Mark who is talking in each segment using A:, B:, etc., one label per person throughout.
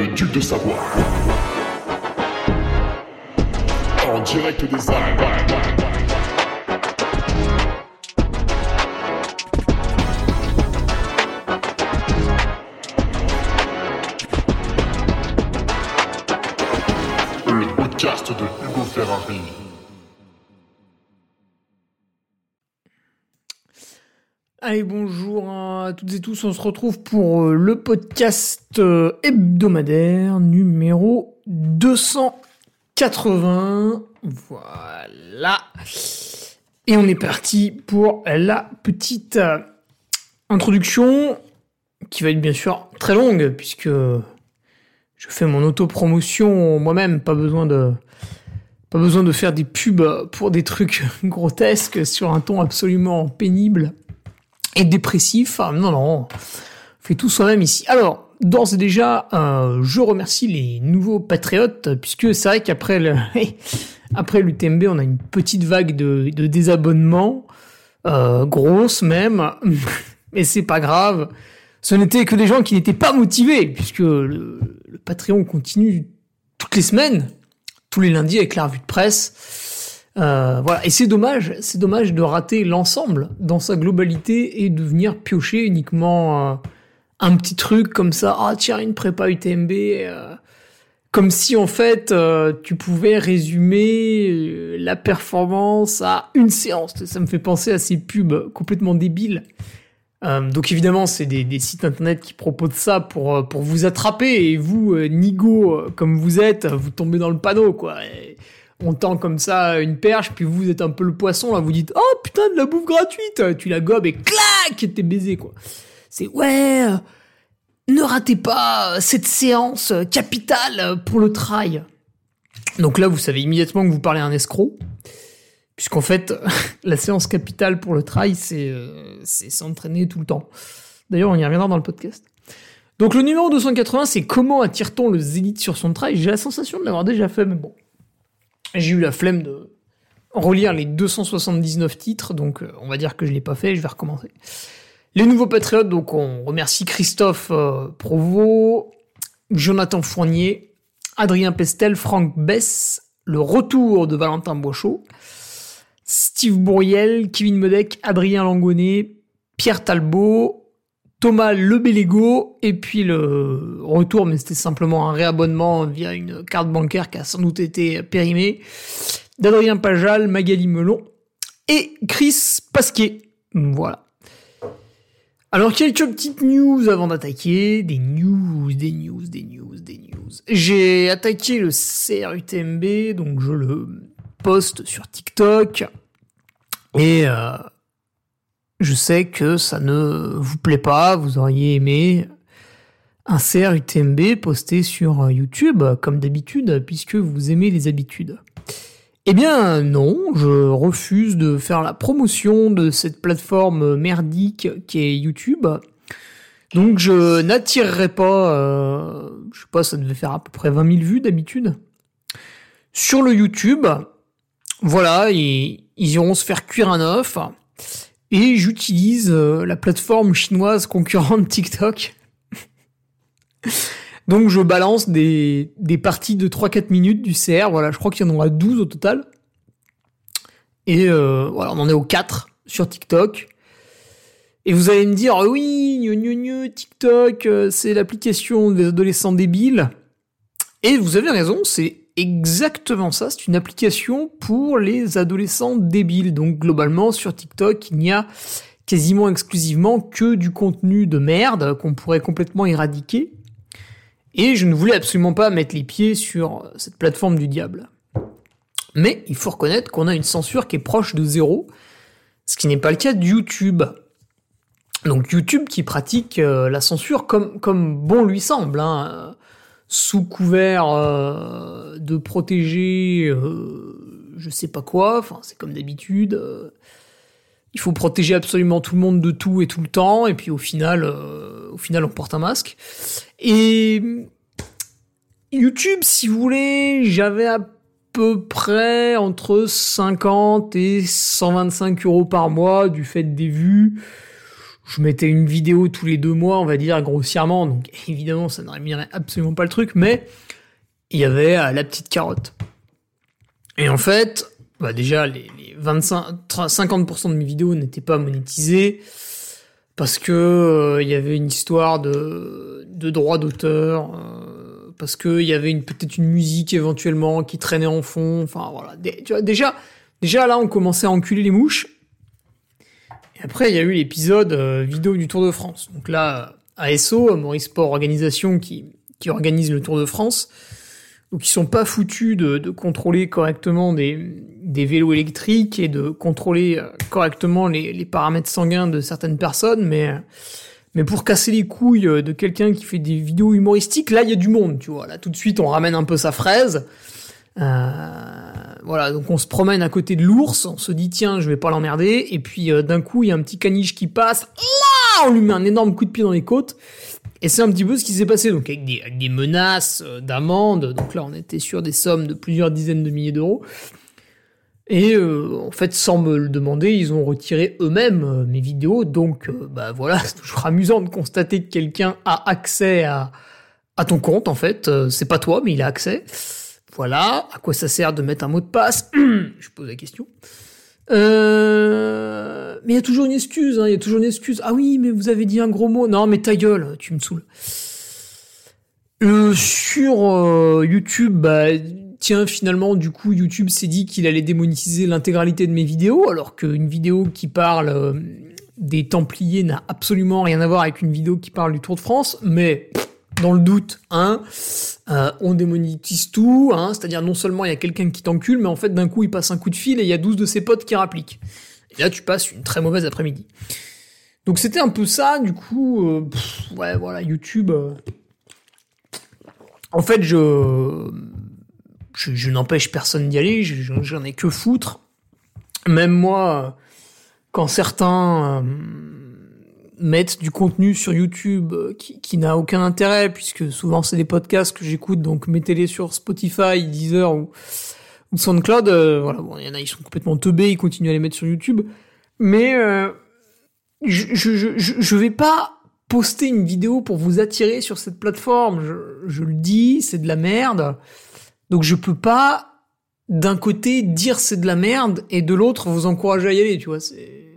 A: le duc de Savoie. En direct des Alpes. De Hugo Ferrari.
B: Allez, bonjour toutes et tous. On se retrouve pour euh, le podcast euh, hebdomadaire numéro 280. Voilà. Et on est parti pour la petite euh, introduction qui va être bien sûr très longue puisque je fais mon autopromotion moi-même. Pas besoin de pas besoin de faire des pubs pour des trucs grotesques sur un ton absolument pénible et dépressif. Ah, non, non, on fait tout soi-même ici. Alors, d'ores et déjà, euh, je remercie les nouveaux patriotes, puisque c'est vrai qu'après le, après l'UTMB, on a une petite vague de, de désabonnements, euh, grosse même, mais c'est pas grave. Ce n'était que des gens qui n'étaient pas motivés, puisque le Patreon continue toutes les semaines, tous les lundis avec la revue de presse. Euh, voilà, et c'est dommage, c'est dommage de rater l'ensemble dans sa globalité et de venir piocher uniquement euh, un petit truc comme ça. Ah tiens, une prépa UTMB, euh, comme si en fait tu pouvais résumer la performance à une séance. Ça me fait penser à ces pubs complètement débiles. Donc évidemment, c'est des, sites internet qui proposent ça pour pour vous attraper et vous, nigo comme vous êtes, vous tombez dans le panneau quoi. On tend comme ça une perche, puis vous êtes un peu le poisson là, vous dites oh putain de la bouffe gratuite, tu la gobes et clac, t'es baisé quoi. C'est ouais, euh, ne ratez pas cette séance capitale pour le trail. Donc là, vous savez immédiatement que vous parlez à un escroc. Puisqu'en fait, la séance capitale pour le trail, c'est euh, c'est s'entraîner tout le temps. D'ailleurs, on y reviendra dans le podcast. Donc le numéro 280, c'est comment attire-t-on le zélite sur son trail? J'ai la sensation de l'avoir déjà fait, mais bon. J'ai eu la flemme de relire les 279 titres, donc euh, on va dire que je l'ai pas fait, je vais recommencer. Les nouveaux patriotes, donc on remercie Christophe euh, Provost, Jonathan Fournier, Adrien Pestel, Franck Bess, le retour de Valentin Boichot, Steve Bourriel, Kevin Medec, Adrien Langonnet, Pierre Talbot, Thomas Lebellego, et puis le retour, mais c'était simplement un réabonnement via une carte bancaire qui a sans doute été périmée, d'Adrien Pajal, Magali Melon et Chris Pasquier. Voilà. Alors, quelques petites news avant d'attaquer. Des news, des news, des news, des news. J'ai attaqué le CRUTMB, donc je le poste sur TikTok. Et euh, je sais que ça ne vous plaît pas, vous auriez aimé un CRUTMB posté sur euh, YouTube, comme d'habitude, puisque vous aimez les habitudes. Eh bien non, je refuse de faire la promotion de cette plateforme merdique qui est YouTube. Donc je n'attirerai pas, euh, je sais pas, ça devait faire à peu près 20 000 vues d'habitude. Sur le YouTube, voilà, et ils iront se faire cuire un œuf. Et j'utilise euh, la plateforme chinoise concurrente TikTok. Donc je balance des, des parties de 3-4 minutes du CR. Voilà, je crois qu'il y en aura 12 au total. Et euh, voilà, on en est au 4 sur TikTok. Et vous allez me dire, ah oui, gnu, gnu, TikTok, euh, c'est l'application des adolescents débiles. Et vous avez raison, c'est exactement ça. C'est une application pour les adolescents débiles. Donc globalement, sur TikTok, il n'y a quasiment exclusivement que du contenu de merde qu'on pourrait complètement éradiquer. Et je ne voulais absolument pas mettre les pieds sur cette plateforme du diable. Mais il faut reconnaître qu'on a une censure qui est proche de zéro, ce qui n'est pas le cas de YouTube. Donc YouTube qui pratique euh, la censure comme, comme bon lui semble, hein, sous couvert euh, de protéger euh, je sais pas quoi, enfin c'est comme d'habitude. euh, il faut protéger absolument tout le monde de tout et tout le temps, et puis au final, au final on porte un masque. Et YouTube, si vous voulez, j'avais à peu près entre 50 et 125 euros par mois du fait des vues. Je mettais une vidéo tous les deux mois, on va dire grossièrement, donc évidemment ça ne rémunérait absolument pas le truc, mais il y avait la petite carotte. Et en fait, bah déjà les, 25, 50% de mes vidéos n'étaient pas monétisées parce que il y avait une histoire de, de droit d'auteur parce qu'il y avait peut-être une musique éventuellement qui traînait en fond. Enfin voilà. déjà, déjà là, on commençait à enculer les mouches. Et après, il y a eu l'épisode euh, vidéo du Tour de France. Donc là, ASO, Maurice Sport Organisation, qui, qui organise le Tour de France, donc ils sont pas foutus de, de contrôler correctement des, des, vélos électriques et de contrôler euh, correctement les, les, paramètres sanguins de certaines personnes, mais mais pour casser les couilles euh, de quelqu'un qui fait des vidéos humoristiques, là, il y a du monde, tu vois. Là, tout de suite, on ramène un peu sa fraise. Euh, voilà, donc on se promène à côté de l'ours, on se dit tiens, je vais pas l'emmerder, et puis euh, d'un coup, il y a un petit caniche qui passe, on lui met un énorme coup de pied dans les côtes, et c'est un petit peu ce qui s'est passé, donc avec des, menaces d'amende, donc là on était sur des sommes de plusieurs dizaines de milliers d'euros, et euh, en fait, sans me le demander, ils ont retiré eux-mêmes euh, mes vidéos. Donc, euh, bah voilà, c'est toujours amusant de constater que quelqu'un a accès à, à ton compte. En fait, c'est pas toi, mais il a accès. Voilà. À quoi ça sert de mettre un mot de passe Je pose la question. mais il y a toujours une excuse. Hein, il y a toujours une excuse. Ah oui, mais vous avez dit un gros mot. Non, mais ta gueule, tu me saoules. sur YouTube, bah tiens, finalement, du coup, YouTube s'est dit qu'il allait démonétiser l'intégralité de mes vidéos, alors qu'une vidéo qui parle euh, des Templiers n'a absolument rien à voir avec une vidéo qui parle du Tour de France, mais dans le doute, hein, euh, on démonétise tout, hein, c'est-à-dire non seulement il y a quelqu'un qui t'encule, mais en fait d'un coup il passe un coup de fil et il y a 12 de ses potes qui rappliquent. Et là tu passes une très mauvaise après-midi. Donc c'était un peu ça, du coup, euh, ouais voilà, YouTube. En fait je je, n'empêche personne d'y aller, j'en ai que foutre. Même moi, quand certains euh, mettent du contenu sur YouTube euh, qui, n'a aucun intérêt, puisque souvent c'est des podcasts que j'écoute, donc mettez-les sur Spotify, Deezer ou, ou SoundCloud. Euh, voilà, bon, il y en a, ils sont complètement teubés, ils continuent à les mettre sur YouTube. Mais je, je, je, vais pas poster une vidéo pour vous attirer sur cette plateforme. Je, je le dis, c'est de la merde. Donc je peux pas d'un côté dire c'est de la merde et de l'autre vous encourager à y aller, tu vois, c'est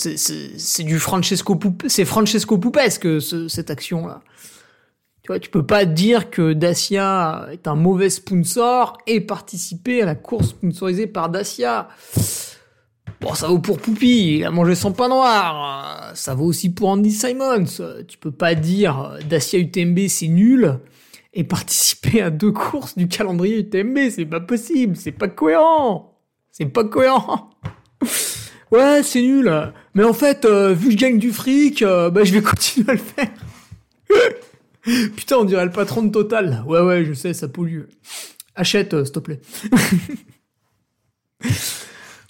B: c'est du Francesco c'est Francesco Poupesque cette action là. Tu vois, tu peux pas dire que Dacia est un mauvais sponsor et participer à la course sponsorisée par Dacia. Bon, ça vaut pour Poupi, il a mangé son pain noir. Ça vaut aussi pour Andy Simons. Tu peux pas dire Dacia UTMB c'est nul et participer à deux courses du calendrier UTMB. C'est pas possible, c'est pas cohérent. C'est pas cohérent. ouais, c'est nul. Mais en fait, euh, vu que je gagne du fric, euh, bah je vais continuer à le faire. Putain, on dirait le patron de Total. Ouais, ouais, je sais, ça pollue. Achète, euh, s'il te plaît.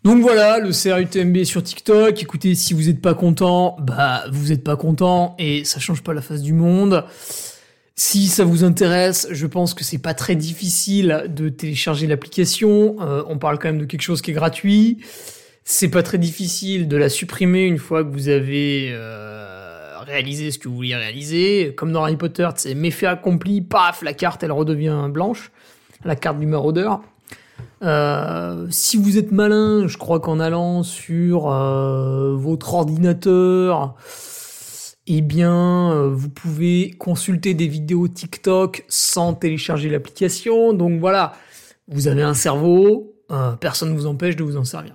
B: Donc voilà, le CRUTMB sur TikTok. Écoutez, si vous n'êtes pas content, bah vous n'êtes pas content et ça change pas la face du monde. Si ça vous intéresse, je pense que c'est pas très difficile de télécharger l'application. On parle quand même de quelque chose qui est gratuit. C'est pas très difficile de la supprimer une fois que vous avez euh, réalisé ce que vous vouliez réaliser. Comme dans Harry Potter, c'est méfait accompli, paf, la carte elle redevient blanche, la carte du maraudeur. Euh, si vous êtes malin, je crois qu'en allant sur votre ordinateur, eh bien, euh, vous pouvez consulter des vidéos TikTok sans télécharger l'application. Donc voilà, vous avez un cerveau, euh, personne ne vous empêche de vous en servir.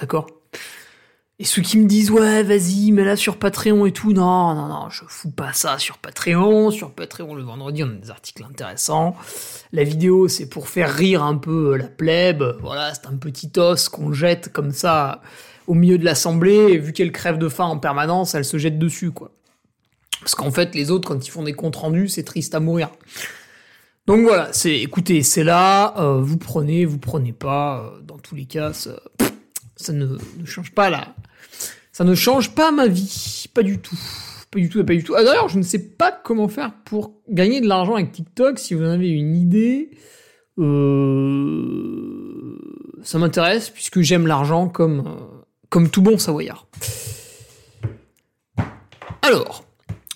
B: D'accord? Et ceux qui me disent, ouais, vas-y, mais là sur Patreon et tout, non, non, non, je fous pas ça sur Patreon. Sur Patreon, le vendredi, on a des articles intéressants. La vidéo, c'est pour faire rire un peu la plèbe. Voilà, c'est un petit os qu'on jette comme ça au milieu de l'assemblée, et vu qu'elle crève de faim en permanence, elle se jette dessus, quoi. Parce qu'en fait, les autres, quand ils font des comptes rendus, c'est triste à mourir. Donc voilà, c'est, écoutez, c'est là, euh, vous prenez, vous prenez pas, euh, dans tous les cas, ça, ne, change pas là. Ça ne change pas ma vie, pas du tout. Pas du tout, pas du tout. Ah, d'ailleurs, je ne sais pas comment faire pour gagner de l'argent avec TikTok. Si vous en avez une idée, euh, ça m'intéresse puisque j'aime l'argent comme comme tout bon savoyard. Alors,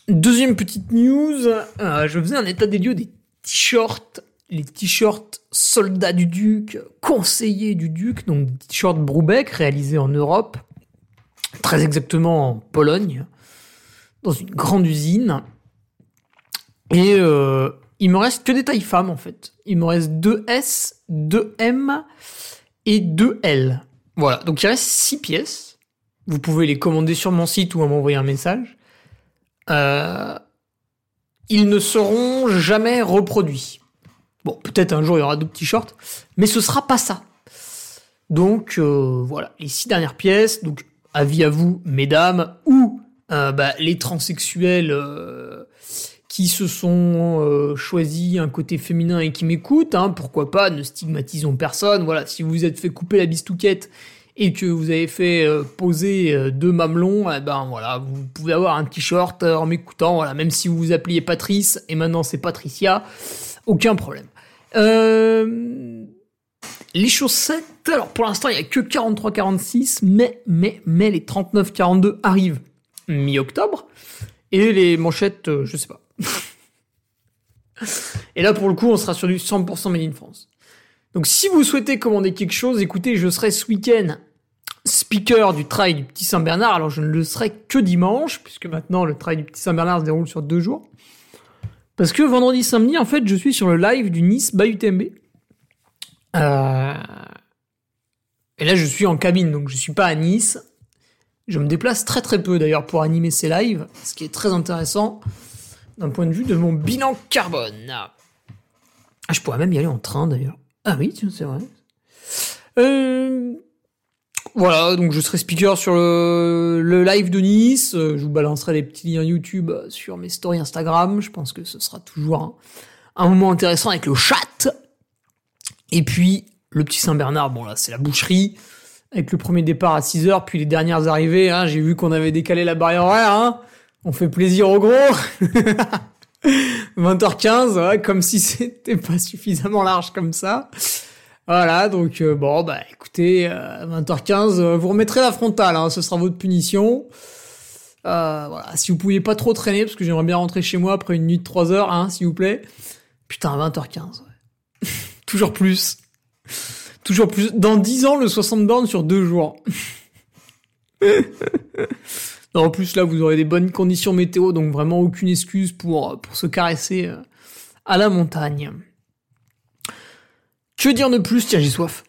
B: deuxième petite news, euh, je faisais un état des lieux des t-shirts, les t-shirts soldats du duc, conseillers du duc, donc des t-shirts Brubeck réalisés en Europe, très exactement en Pologne, dans une grande usine. Et euh, il me reste que des tailles femmes en fait. Il me reste 2 S, 2 M et 2 L. Voilà, donc il reste 6 pièces. Vous pouvez les commander sur mon site ou m'envoyer un message. Euh, ils ne seront jamais reproduits. Bon, peut-être un jour il y aura d'autres t-shirts, mais ce sera pas ça. Donc euh, voilà, les six dernières pièces. Donc avis à vous, mesdames, ou euh, bah, les transsexuels euh, qui se sont choisis un côté féminin et qui m'écoutent. Hein, pourquoi pas Ne stigmatisons personne. Voilà, si vous vous êtes fait couper la bistouquette et que vous avez fait poser deux mamelons, eh ben voilà, vous pouvez avoir un t-shirt euh, en m'écoutant. Voilà, même si vous vous appeliez Patrice et maintenant c'est Patricia, aucun problème. Euh, les chaussettes, alors pour l'instant il y a que 43-46, mais mais mais les 39-42 arrivent mi-octobre et les manchettes, euh, je sais pas. et là pour le coup on sera sur du 100% made in France. Donc si vous souhaitez commander quelque chose, écoutez, je serai ce week-end speaker du trail du Petit Saint-Bernard. Alors je ne le serai que dimanche, puisque maintenant le trail du Petit Saint-Bernard se déroule sur deux jours. Parce que vendredi, samedi, en fait, je suis sur le live du Nice by UTMB. Euh... Et là, je suis en cabine, donc je suis pas à Nice. Je me déplace très très peu d'ailleurs pour animer ces lives, ce qui est très intéressant d'un point de vue de mon bilan carbone. Ah, je pourrais même y aller en train d'ailleurs. Ah oui, c'est vrai. Euh, voilà, donc je serai speaker sur le, live de Nice. Euh, Je vous balancerai les petits liens YouTube sur mes stories Instagram. Je pense que ce sera toujours un, moment intéressant avec le chat. Et puis, le petit Saint-Bernard, bon là, c'est la boucherie. Avec le premier départ à 6h, puis les dernières arrivées, hein, j'ai vu qu'on avait décalé la barrière horaire. Hein. On fait plaisir au gros. 20h15, ouais, comme si c'était pas suffisamment large comme ça. Voilà, donc euh, bon, bah écoutez, euh, 20h15, euh, vous remettrez la frontale, hein, ce sera votre punition. Euh, voilà, si vous pouviez pas trop traîner, parce que j'aimerais bien rentrer chez moi après une nuit de 3 heures, hein, s'il vous plaît. Putain, 20h15, ouais. Toujours plus. Toujours plus. Dans 10 ans, le 60 bornes sur 2 jours. non, en plus, là, vous aurez des bonnes conditions météo, donc vraiment aucune excuse pour, pour se caresser euh, à la montagne. Que dire de plus Tiens, j'ai soif.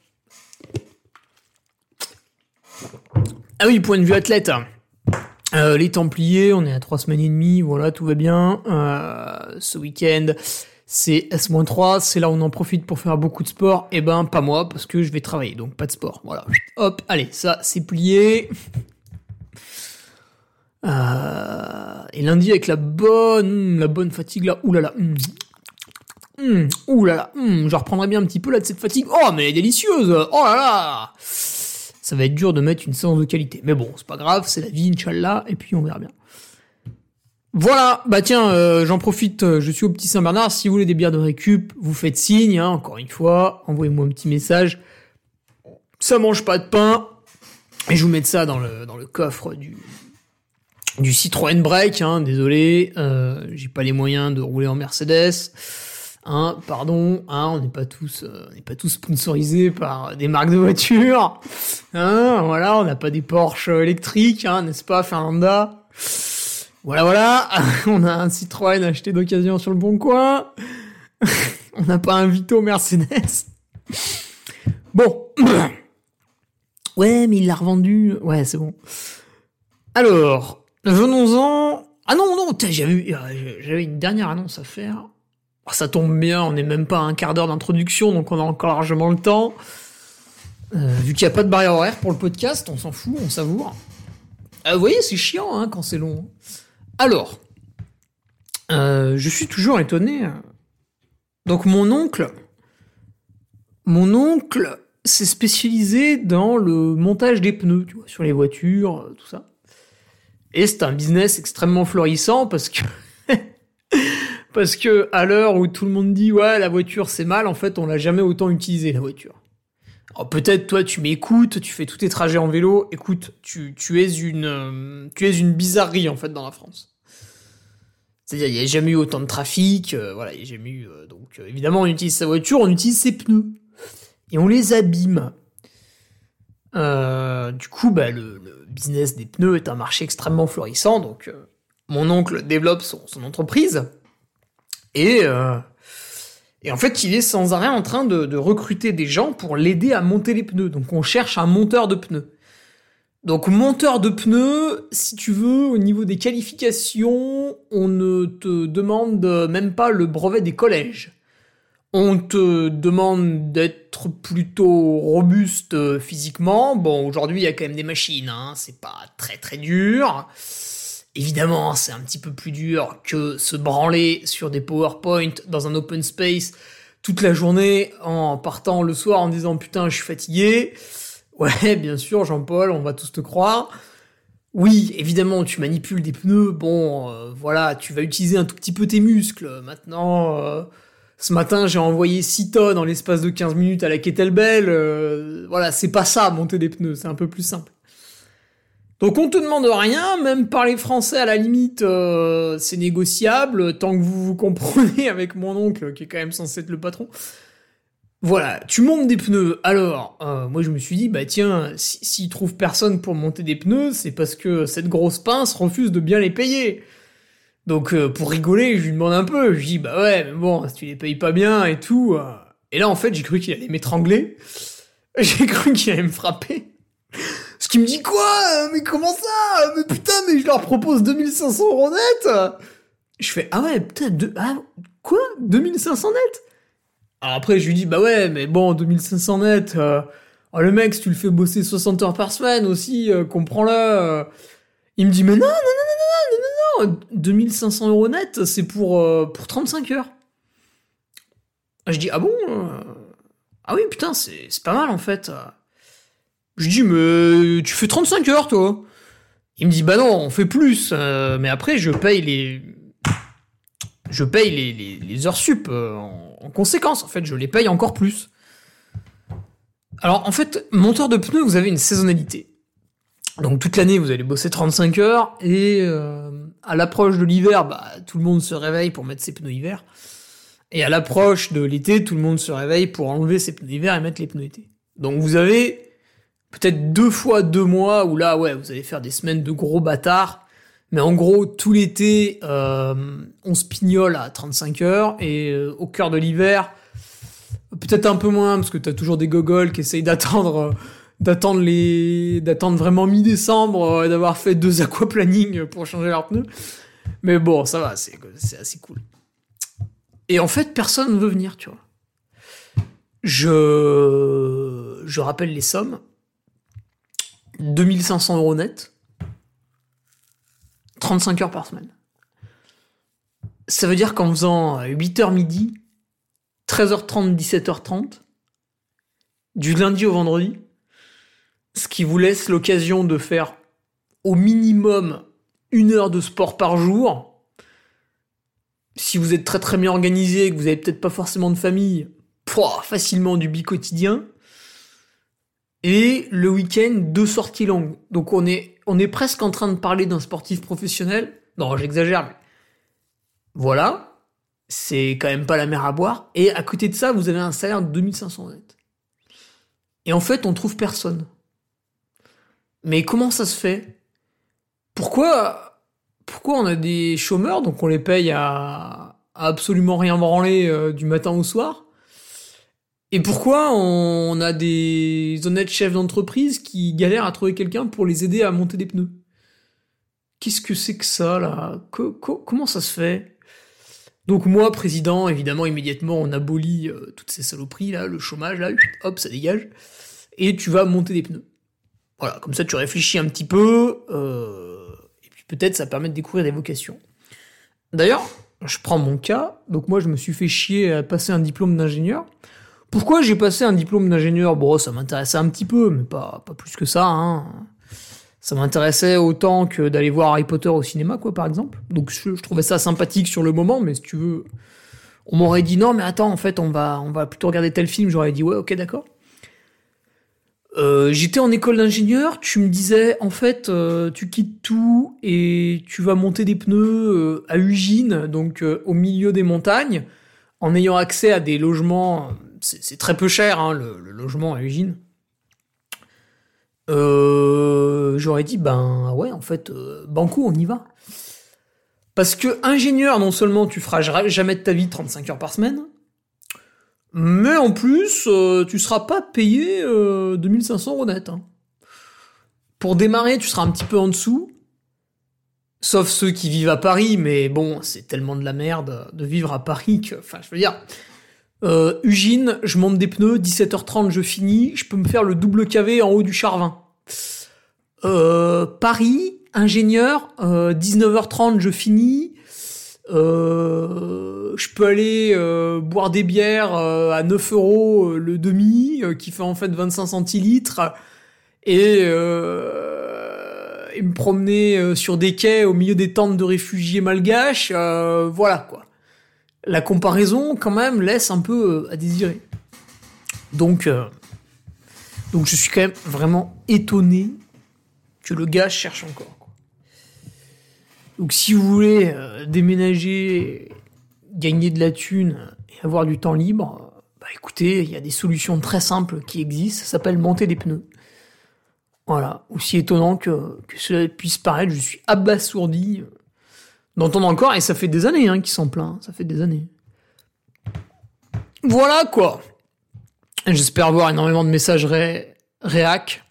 B: Ah oui, point de vue athlète. Euh, les Templiers, on est à trois semaines et demie, voilà, tout va bien. Euh, ce week-end, c'est S-3, c'est là on en profite pour faire beaucoup de sport. Eh ben, pas moi, parce que je vais travailler, donc pas de sport. Voilà. Hop, allez, ça, c'est plié. Euh, et lundi, avec la bonne, la bonne fatigue là, oulala. Hum. Hum, oulala, hum, je reprendrai bien un petit peu là de cette fatigue. Oh, mais elle est délicieuse Oh là là Ça va être dur de mettre une séance de qualité. Mais bon, c'est pas grave, c'est la vie, Inch'Allah, et puis on verra bien. Voilà, bah tiens, euh, j'en profite, euh, je suis au Petit Saint-Bernard, si vous voulez des bières de récup, vous faites signe, hein, encore une fois, envoyez-moi un petit message. Ça mange pas de pain, et je vous mets ça dans le, dans le coffre du, du Citroën Break, hein, désolé, euh, j'ai pas les moyens de rouler en Mercedes. Hein, pardon, hein, on n'est pas tous, euh, on n'est pas tous sponsorisés par des marques de voitures. Hein, voilà, on n'a pas des Porsche électriques, hein, n'est-ce pas, Fernanda? Voilà, voilà, on a un Citroën acheté d'occasion sur le bon coin. on n'a pas un Vito Mercedes. Bon. Ouais, mais il l'a revendu. Ouais, c'est bon. Alors, venons-en. Ah non, non, euh, j'avais une dernière annonce à faire. Ah, ça tombe bien, on n'est même pas à un quart d'heure d'introduction, donc on a encore largement le temps. Euh, vu qu'il n'y a pas de barrière horaire pour le podcast, on s'en fout, on savoure. Euh, vous voyez, c'est chiant hein, quand c'est long. Alors, euh, je suis toujours étonné. Donc mon oncle, mon oncle s'est spécialisé dans le montage des pneus, tu vois, sur les voitures, tout ça. Et c'est un business extrêmement florissant parce que parce que à l'heure où tout le monde dit ouais la voiture c'est mal, en fait on l'a jamais autant utilisé la voiture. Alors peut-être toi tu m'écoutes, tu fais tous tes trajets en vélo, écoute, tu, tu es une euh, es une bizarrerie en fait dans la France. C'est-à-dire, il n'y a jamais eu autant de trafic, euh, voilà, il n'y a jamais eu. euh, donc, évidemment, on utilise sa voiture, on utilise ses pneus. Et on les abîme. Du coup, bah, le, business des pneus est un marché extrêmement florissant, donc mon oncle développe son entreprise. Et, euh, et en fait, il est sans arrêt en train de, de recruter des gens pour l'aider à monter les pneus. Donc, on cherche un monteur de pneus. Donc monteur de pneus, si tu veux, au niveau des qualifications, on ne te demande même pas le brevet des collèges. On te demande d'être plutôt robuste euh, physiquement. Bon, aujourd'hui, il y a quand même des machines, hein, c'est pas très très dur. Évidemment, c'est un petit peu plus dur que se branler sur des PowerPoint dans un open space toute la journée en partant le soir en disant putain, je suis fatigué. Ouais, bien sûr, Jean-Paul, on va tous te croire. Oui, évidemment, tu manipules des pneus. Bon, euh, voilà, tu vas utiliser un tout petit peu tes muscles. Maintenant, euh, ce matin, j'ai envoyé 6 tonnes en l'espace de 15 minutes à la kettlebell. euh, voilà, c'est pas ça, monter des pneus, c'est un peu plus simple. Donc on te demande rien, même parler français à la limite, euh, c'est négociable, tant que vous vous comprenez avec mon oncle, qui est quand même censé être le patron. Voilà, tu montes des pneus. Alors, euh, moi je me suis dit, bah tiens, si- s'il trouve personne pour monter des pneus, c'est parce que cette grosse pince refuse de bien les payer. Donc euh, pour rigoler, je lui demande un peu. Je dis, bah ouais, bon, si tu les payes pas bien et tout. Et là, en fait, j'ai cru qu'il allait m'étrangler. J'ai cru qu'il allait me frapper. Ce qui me dit quoi euh, Mais comment ça Mais putain, mais je leur propose 2500 euros net Je fais, ah ouais, putain, deux- ah, quoi 2500 net? Alors après, je lui dis, bah ouais, mais bon, 2500 net, euh, oh, le mec, si tu le fais bosser 60 heures par semaine aussi, euh, comprends-le. euh. Il me dit, mais non, non, non, non, non, non, non, 2500 euros net, c'est pour, euh, pour 35 heures. Je dis, ah bon euh, Ah oui, putain, c'est pas mal en fait. Je dis, mais tu fais 35 heures, toi Il me dit, bah non, on fait plus, euh, mais après, je paye les. Je paye les, les, heures sup euh, en, en conséquence, en fait, je les paye encore plus. Alors, en fait, monteur de pneus, vous avez une saisonnalité. Donc, toute l'année, vous allez bosser 35 heures, et euh, à l'approche de l'hiver, bah, tout le monde se réveille pour mettre ses pneus hiver. Et à l'approche de l'été, tout le monde se réveille pour enlever ses pneus hiver et mettre les pneus été. Donc, vous avez peut-être deux fois deux mois où là, ouais, vous allez faire des semaines de gros bâtards. Mais en gros, tout l'été, euh, on se pignole à 35 heures et euh, au cœur de l'hiver, peut-être un peu moins parce que t'as toujours des gogoles qui essayent d'attendre, euh, d'attendre les, d'attendre vraiment mi-décembre et d'avoir fait deux aquaplaning pour changer leurs pneus. Mais bon, ça va, c'est, c'est assez cool. Et en fait, personne ne veut venir, tu vois. Je, je rappelle les sommes. 2500 euros net. 35 heures par semaine. Ça veut dire qu'en faisant 8h midi, 13h30, 17h30, du lundi au vendredi, ce qui vous laisse l'occasion de faire au minimum une heure de sport par jour. Si vous êtes très très bien organisé que vous avez peut-être pas forcément de famille, facilement du bi-quotidien. Et le week-end, deux sorties longues. Donc on est, presque en train de parler d'un sportif professionnel. Non, j'exagère, mais voilà. C'est quand même pas la mer à boire. Et à côté de ça, vous avez un salaire de 2500 net. Et en fait, on trouve personne. Mais comment ça se fait? Pourquoi, pourquoi on a des chômeurs, donc on les paye à, à absolument rien branler euh, du matin au soir? Et pourquoi on a des honnêtes chefs d'entreprise qui galèrent à trouver quelqu'un pour les aider à monter des pneus? Qu'est-ce que c'est que ça, là? Co- co- Comment ça se fait? Donc moi, président, évidemment, immédiatement, on abolit euh, toutes ces saloperies, là, le chômage, là, hop, ça dégage. Et tu vas monter des pneus. Voilà, comme ça, tu réfléchis un petit peu, euh, et puis peut-être ça permet de découvrir des vocations. D'ailleurs, je prends mon cas, donc moi, je me suis fait chier à passer un diplôme d'ingénieur. Pourquoi j'ai passé un diplôme d'ingénieur? Bon, ça m'intéressait un petit peu, mais pas, pas plus que ça. Hein. Ça m'intéressait autant que d'aller voir Harry Potter au cinéma, quoi, par exemple. Donc je, trouvais ça sympathique sur le moment, mais si tu veux, on m'aurait dit non, mais attends, en fait, on va, on va plutôt regarder tel film. J'aurais dit ouais, ok, d'accord. Euh, J'étais en école d'ingénieur, tu me disais, en fait, euh, tu quittes tout et tu vas monter des pneus euh, à Ugine, donc au milieu des montagnes, en ayant accès à des logements, c'est très peu cher, hein, le, logement à Ugine. Euh, J'aurais dit, ben ouais, en fait, euh, banco, on y va. Parce que ingénieur, non seulement tu feras ja- jamais de ta vie 35 heures par semaine, mais en plus, euh, tu seras pas payé euh, 2500 euros net. hein. Pour démarrer, tu seras un petit peu en dessous. Sauf ceux qui vivent à Paris, mais bon, c'est tellement de la merde de vivre à Paris que, enfin, je veux dire, euh, Ugine, je monte des pneus, 17h30, je finis, je peux me faire le double KV en haut du Charvin. Euh, Paris, ingénieur, euh, 19h30, je finis. Euh, je peux aller euh, boire des bières à 9 euros le demi, qui fait en fait 25 centilitres, et, me promener sur des quais au milieu des tentes de réfugiés malgaches. voilà quoi. La comparaison, quand même, laisse un peu euh, à désirer. Donc, euh, donc je suis quand même vraiment étonné que le gars cherche encore. Donc si vous voulez euh, déménager, gagner de la thune et avoir du temps libre, bah écoutez, il y a des solutions très simples qui existent. Ça s'appelle monter des pneus. Voilà. Aussi étonnant que, cela puisse paraître, je suis abasourdi d'entendre encore, et ça fait des années hein, qu'ils s'en plaint. Ça fait des années. Voilà quoi. J'espère avoir énormément de messages ré réac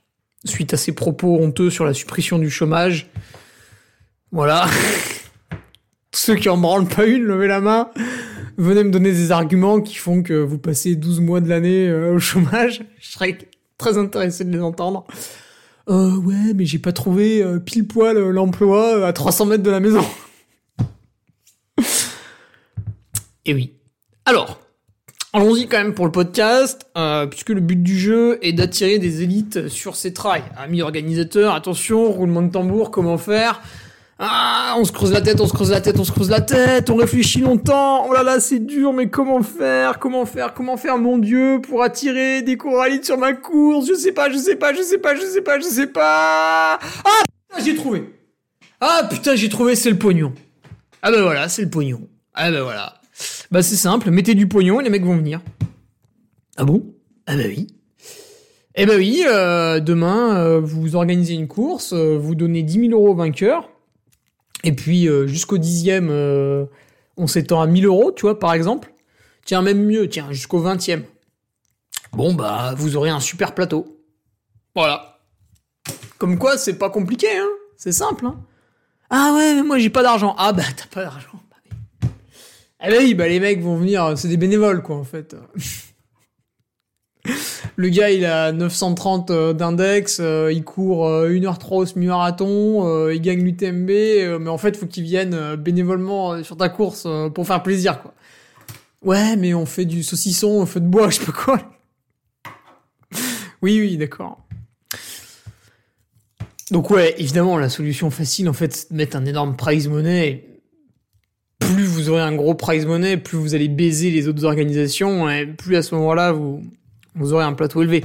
B: suite à ces propos honteux sur la suppression du chômage. Voilà. Ceux qui en branlent pas une, levez la main. Venez me donner des arguments qui font que vous passez 12 mois de l'année euh, au chômage. Je serais très intéressé de les entendre. Euh, ouais, mais j'ai pas trouvé euh, pile poil l'emploi à 300 mètres de la maison. Et oui. Alors, allons-y quand même pour le podcast, euh, puisque le but du jeu est d'attirer des élites sur ces trails. Amis organisateurs, attention, roulement de tambour, comment faire? Ah, on se creuse la tête, on se creuse la tête, on se creuse la tête, on réfléchit longtemps, oh là là, c'est dur, mais comment faire? Comment faire? Comment faire, mon Dieu, pour attirer des corallites sur ma course? Je sais pas, je sais pas, je sais pas, je sais pas, je sais pas Ah, putain, j'ai trouvé Ah, putain, j'ai trouvé, c'est le pognon. Ah ben voilà, c'est le pognon. Ah ben voilà. Bah c'est simple, mettez du pognon et les mecs vont venir. Ah bon? Ah bah oui. Eh bah oui, euh, demain, euh, vous organisez une course, euh, vous donnez 10 000 euros au vainqueur, et puis jusqu'au dixième, on s'étend à 1000 euros, tu vois, par exemple. Tiens, même mieux, tiens, jusqu'au vingtième. Bon bah, vous aurez un super plateau. Voilà. Comme quoi, c'est pas compliqué, hein. C'est simple, hein. Ah ouais, mais moi j'ai pas d'argent. Ah bah t'as pas d'argent. Ah oui, bah les mecs vont venir, c'est des bénévoles quoi en fait. Le gars il a 930 euh, d'index, euh, il court euh, 1h03 au semi-marathon, euh, il gagne l'UTMB, euh, mais en fait faut qu'il vienne euh, bénévolement euh, sur ta course euh, pour faire plaisir quoi. Ouais, mais on fait du saucisson au feu de bois, je sais pas quoi. oui, oui, d'accord. Donc ouais, évidemment, la solution facile, en fait, c'est de mettre un énorme prize money. Plus vous aurez un gros prize money, plus vous allez baiser les autres organisations, et plus à ce moment-là, vous, aurez un plateau élevé.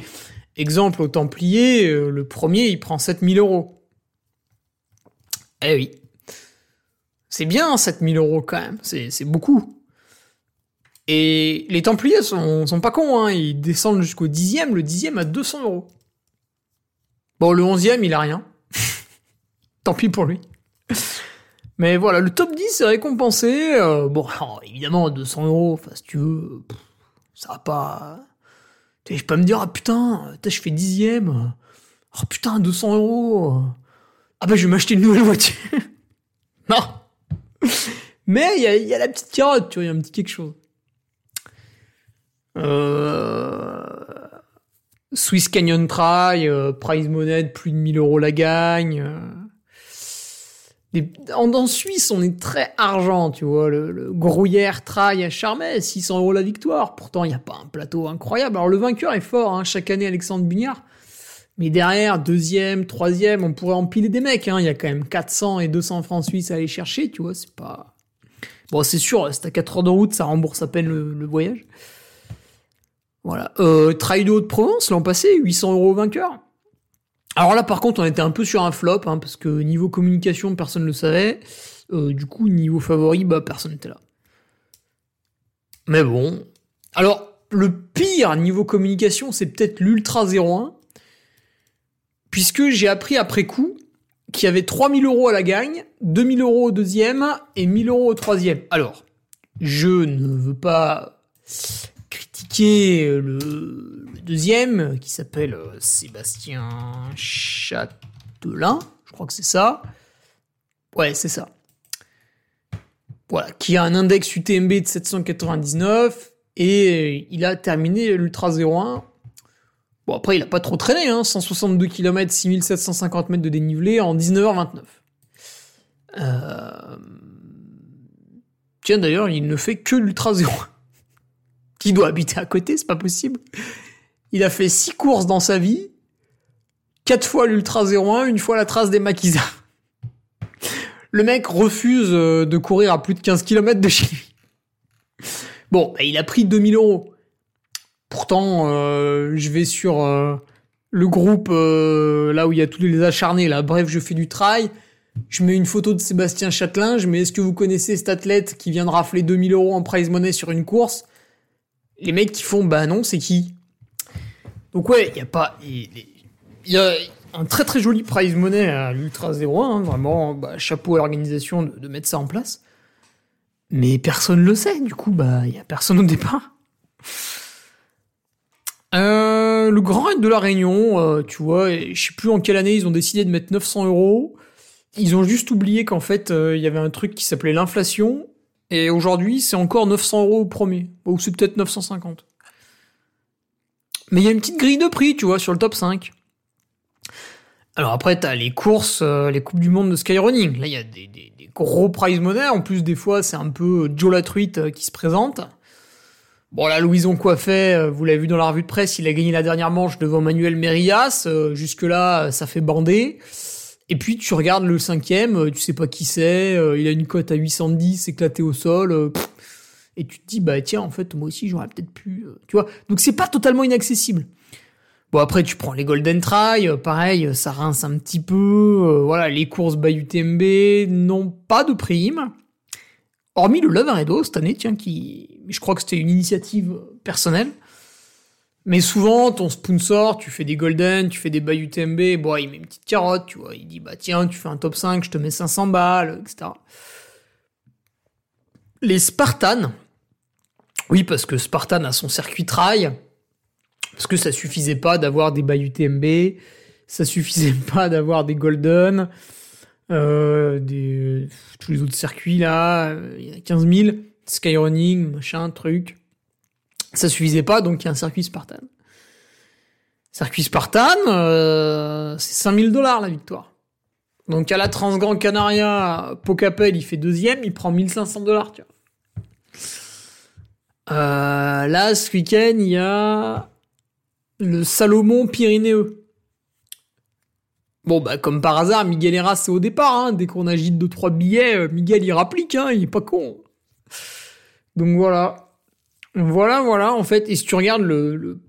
B: Exemple, au Templier, euh, le premier, il prend 7000 euros. Eh oui. C'est bien, 7000 euros quand même. C'est c'est beaucoup. Et les Templiers sont, sont pas cons, hein. Ils descendent jusqu'au dixième, le dixième à 200 euros. Bon, le onzième, il a rien. Tant pis pour lui. Mais voilà, le top 10 est récompensé. euh, bon, alors, évidemment, 200 euros, enfin, si tu veux, ça va pas... Sais, Je peux me dire, ah putain, je fais dixième. Oh putain, 200 euros. Ah bah, je vais m'acheter une nouvelle voiture. non. Mais il y a, la petite carotte, tu vois, il y a un petit quelque chose. Euh... Swiss Canyon Try, euh, prize money de plus de 1000 euros la gagne. En, Suisse, on est très argent, tu vois. Le, le Gruyère Try à Charmey, 600 euros la victoire. Pourtant, il n'y a pas un plateau incroyable. Alors, le vainqueur est fort, hein, chaque année, Alexandre Bignard. Mais derrière, deuxième, troisième, on pourrait empiler des mecs. hein. Il y a quand même 400 et 200 francs suisses à aller chercher, tu vois. C'est pas. Bon, c'est sûr, c'est à 4 heures de route, ça rembourse à peine le, le voyage. Voilà. Euh, Trail de Haute-Provence, l'an passé, 800 euros vainqueur. Alors là, par contre, on était un peu sur un flop, hein, parce que niveau communication, personne ne le savait. Euh, du coup, niveau favori, bah, personne n'était là. Mais bon. Alors, le pire niveau communication, c'est peut-être l'Ultra 01. Puisque j'ai appris après coup qu'il y avait 3000 euros à la gagne, 2000 euros au deuxième et 1000 euros au troisième. Alors, je ne veux pas critiquer le, le deuxième, qui s'appelle euh, Sébastien Châtelain, je crois que c'est ça. Ouais, c'est ça. Voilà, qui a un index UTMB de 799 et il a terminé l'Ultra 01. Bon, après, il a pas trop traîné, hein, 162 km, 6750 mètres de dénivelé en 19h29. Euh... Tiens, d'ailleurs, il ne fait que l'Ultra 01. Qui doit habiter à côté, c'est pas possible. Il a fait 6 courses dans sa vie, 4 fois l'Ultra 01, une fois la trace des maquisards. Le mec refuse euh, de courir à plus de 15 km de chez lui. Bon, bah, il a pris 2000 euros. Pourtant, euh, je vais sur euh, le groupe là où il y a tous les acharnés. Là, bref, je fais du trail. Je mets une photo de Sébastien Châtelain. Je mets est-ce que vous connaissez cet athlète qui vient de rafler 2000 euros en prize money sur une course? Les mecs qui font bah non, c'est qui? Donc ouais, il y a pas, il y a un très très joli prize money à l'Ultra 01, hein, vraiment, bah, chapeau à l'organisation de, mettre ça en place. Mais personne le sait, du coup, bah, il y a personne au départ. Euh, le Grand Raid de la Réunion, euh, tu vois, je sais plus en quelle année ils ont décidé de mettre 900 euros. Ils ont juste oublié qu'en fait, euh, il y avait un truc qui s'appelait l'inflation. Et aujourd'hui, c'est encore 900 euros au premier. Ou c'est peut-être 950. Mais il y a une petite grille de prix, tu vois, sur le top 5. Alors après, t'as les courses, euh, les coupes du monde de skyrunning. Là, il y a des, gros prize money. En plus, des fois, c'est un peu Joe la truite euh, qui se présente. Bon, là, Louison Coiffet, euh, vous l'avez vu dans la revue de presse, il a gagné la dernière manche devant Manuel Merillas. Euh, Jusque-là, ça fait bander. Et puis, tu regardes le cinquième, euh, tu sais pas qui c'est, il a une cote à 810, éclaté au sol. Pff, et tu te dis, bah tiens, en fait, moi aussi, j'aurais peut-être pu... tu vois Donc, c'est pas totalement inaccessible. Bon après tu prends les Golden Try, pareil, ça rince un petit peu. Euh, voilà, les courses by UTMB n'ont pas de prime. Hormis le Love Redo cette année, tiens, qui, je crois que c'était une initiative personnelle. Mais souvent, ton sponsor, tu fais des Golden, tu fais des by UTMB, bon, il met une petite carotte, tu vois. Il dit, bah tiens, tu fais un top 5, je te mets 500 balles, etc. Les Spartans, oui, parce que Spartan a son circuit trail, parce que ça suffisait pas d'avoir des by UTMB, ça suffisait pas d'avoir des Golden, euh, tous les autres circuits là, il y a 15 000, Skyrunning, machin, truc. Ça suffisait pas, donc il y a un circuit Spartan. Circuit Spartan, euh, c'est 5000 dollars la victoire. Donc à la Transgrand Canaria, Pocapel, il fait deuxième, il prend 1500 dollars, tu vois. Euh, là, ce week-end, il y a le Salomon Pyrénéeux. Bon, bah, comme par hasard, Miguel Heras, c'est au départ, hein. Dès qu'on agite deux, trois billets, Miguel, il rapplique, hein. Il est pas con. Donc voilà. Voilà, voilà, en fait. Et si tu regardes le,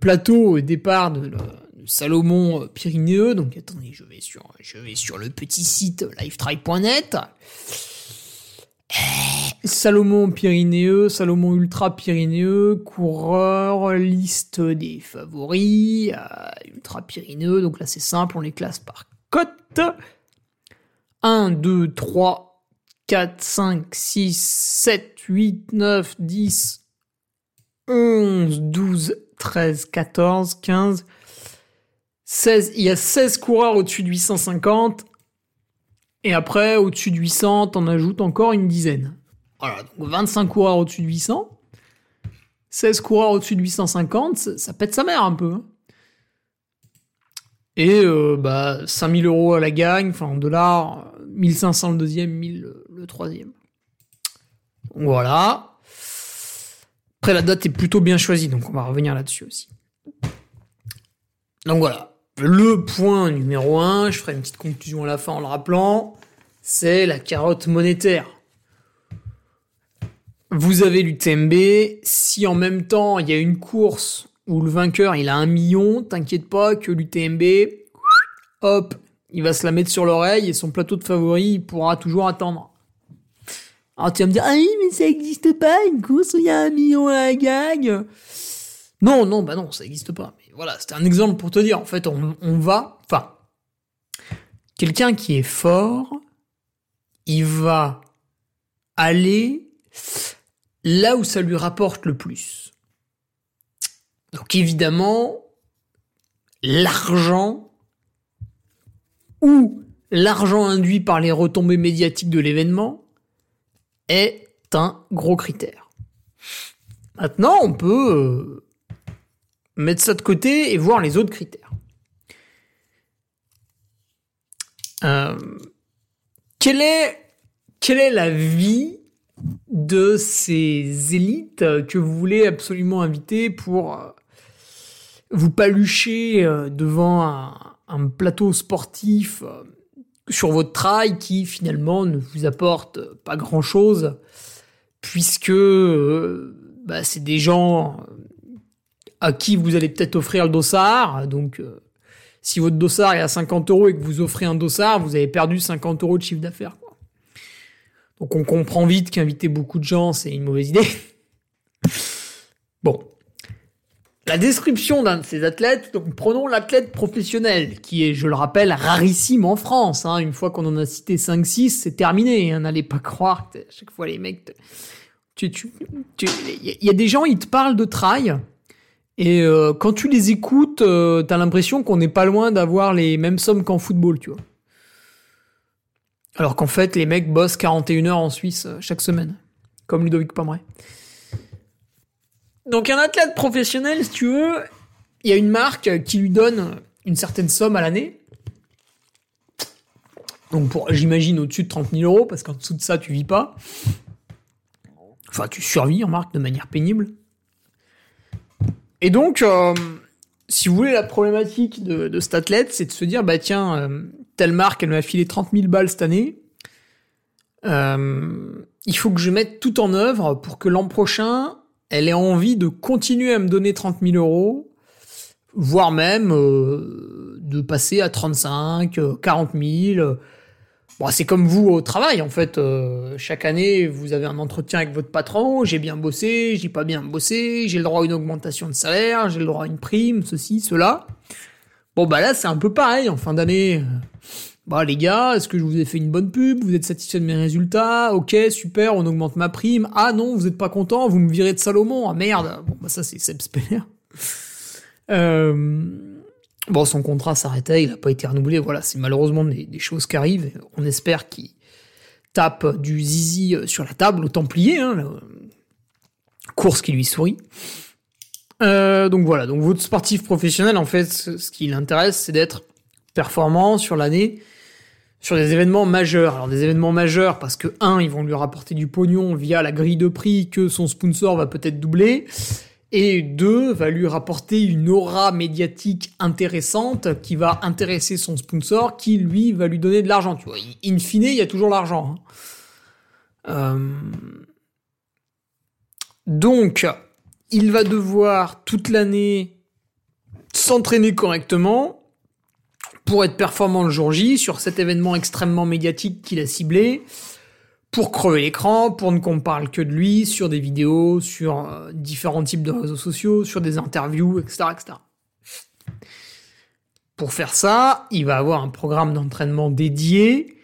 B: plateau au départ de, Salomon Pyrénéeux, donc attendez, je vais sur, le petit site lifetry.net. Salomon Pyrénéeux, Salomon Ultra Pyrénéeux, coureur, liste des favoris, euh, Ultra Pyrénéeux, donc là c'est simple, on les classe par cote. 1, 2, 3, 4, 5, 6, 7, 8, 9, 10, 11, 12, 13, 14, 15, 16. Il y a 16 coureurs au-dessus de 850. Et après, au-dessus de 800, t'en ajoutes encore une dizaine. Voilà, donc 25 coureurs au-dessus de 800. 16 coureurs au-dessus de 850, ça, ça, pète sa mère un peu. Hein. Et euh, bah, 5000 euros à la gagne, enfin en dollars, 1500 le deuxième, 1000 le troisième. Voilà. Après, la date est plutôt bien choisie, donc on va revenir là-dessus aussi. Donc voilà. Le point numéro 1, je ferai une petite conclusion à la fin en le rappelant, c'est la carotte monétaire. vous avez l'UTMB. Si en même temps il y a une course où le vainqueur il a un million, t'inquiète pas que l'UTMB, hop, il va se la mettre sur l'oreille et son plateau de favoris il pourra toujours attendre. Tu vas me dire, ah oui, mais ça n'existe pas, une course où il y a un million à la gagne. Non, non, bah non, ça n'existe pas. Mais voilà, c'était un exemple pour te dire, en fait, on va, enfin, quelqu'un qui est fort, il va aller là où ça lui rapporte le plus. Donc évidemment, l'argent ou l'argent induit par les retombées médiatiques de l'événement un gros critère. Maintenant, on peut euh, mettre ça de côté et voir les autres critères. Euh, quelle, est, la vie de ces élites que vous voulez absolument inviter pour euh, vous palucher devant un, plateau sportif sur votre trail qui finalement ne vous apporte pas grand chose puisque bah, c'est des gens à qui vous allez peut-être offrir le dossard donc si votre dossard est à 50 euros et que vous offrez un dossard vous avez perdu 50 euros de chiffre d'affaires donc on comprend vite qu'inviter beaucoup de gens, c'est une mauvaise idée. bon. La description d'un de ces athlètes, donc prenons l'athlète professionnel, qui est, je le rappelle, rarissime en France. Hein. Une fois qu'on en a cité 5-6, c'est terminé. Hein. N'allez pas croire que à chaque fois les mecs... Il y a des gens, ils te parlent de trail, et euh, quand tu les écoutes, euh, t'as l'impression qu'on n'est pas loin d'avoir les mêmes sommes qu'en football, tu vois. Alors qu'en fait, les mecs bossent 41 heures en Suisse euh, chaque semaine, comme Ludovic Pomeray. Donc un athlète professionnel, si tu veux, il y a une marque qui lui donne une certaine somme à l'année. Donc pour, j'imagine au-dessus de 30 000 euros, parce qu'en dessous de ça, tu vis pas. Enfin, tu survis en marque de manière pénible. Et donc, euh, si vous voulez, la problématique de, cet athlète, c'est de se dire, bah tiens, euh, telle marque, elle m'a filé 30 000 balles cette année. Euh, il faut que je mette tout en œuvre pour que l'an prochain, elle ait envie de continuer à me donner 30 000 euros, voire même euh, de passer à 35, 40 000. Bon, c'est comme vous au travail, en fait. Euh, chaque année, vous avez un entretien avec votre patron. J'ai bien bossé, j'ai pas bien bossé, j'ai le droit à une augmentation de salaire, j'ai le droit à une prime, ceci, cela. Bon, bah là, c'est un peu pareil en fin d'année. Bah les gars, est-ce que je vous ai fait une bonne pub? Vous êtes satisfait de mes résultats? Ok, super, on augmente ma prime. Ah non, vous êtes pas content, vous me virez de Salomon. Ah merde. Bon, bah ça, c'est Seb Speller. Euh... Bon, son contrat s'arrêtait, il n'a pas été renouvelé. Voilà, c'est malheureusement des, choses qui arrivent. On espère qu'il tape du zizi sur la table au Templier, hein, la course qui lui sourit. Euh, donc voilà, donc votre sportif professionnel, en fait, ce qui l'intéresse, c'est d'être performant sur l'année, sur des événements majeurs. Alors des événements majeurs parce que un, ils vont lui rapporter du pognon via la grille de prix que son sponsor va peut-être doubler et deux, va lui rapporter une aura médiatique intéressante qui va intéresser son sponsor, qui lui va lui donner de l'argent. Tu vois, in fine, il y a toujours l'argent. Hein. Euh, donc, il va devoir toute l'année s'entraîner correctement pour être performant le jour J sur cet événement extrêmement médiatique qu'il a ciblé pour crever l'écran, pour ne qu'on parle que de lui, sur des vidéos, sur euh, différents types de réseaux sociaux, sur des interviews, etc., etc. Pour faire ça, il va avoir un programme d'entraînement dédié,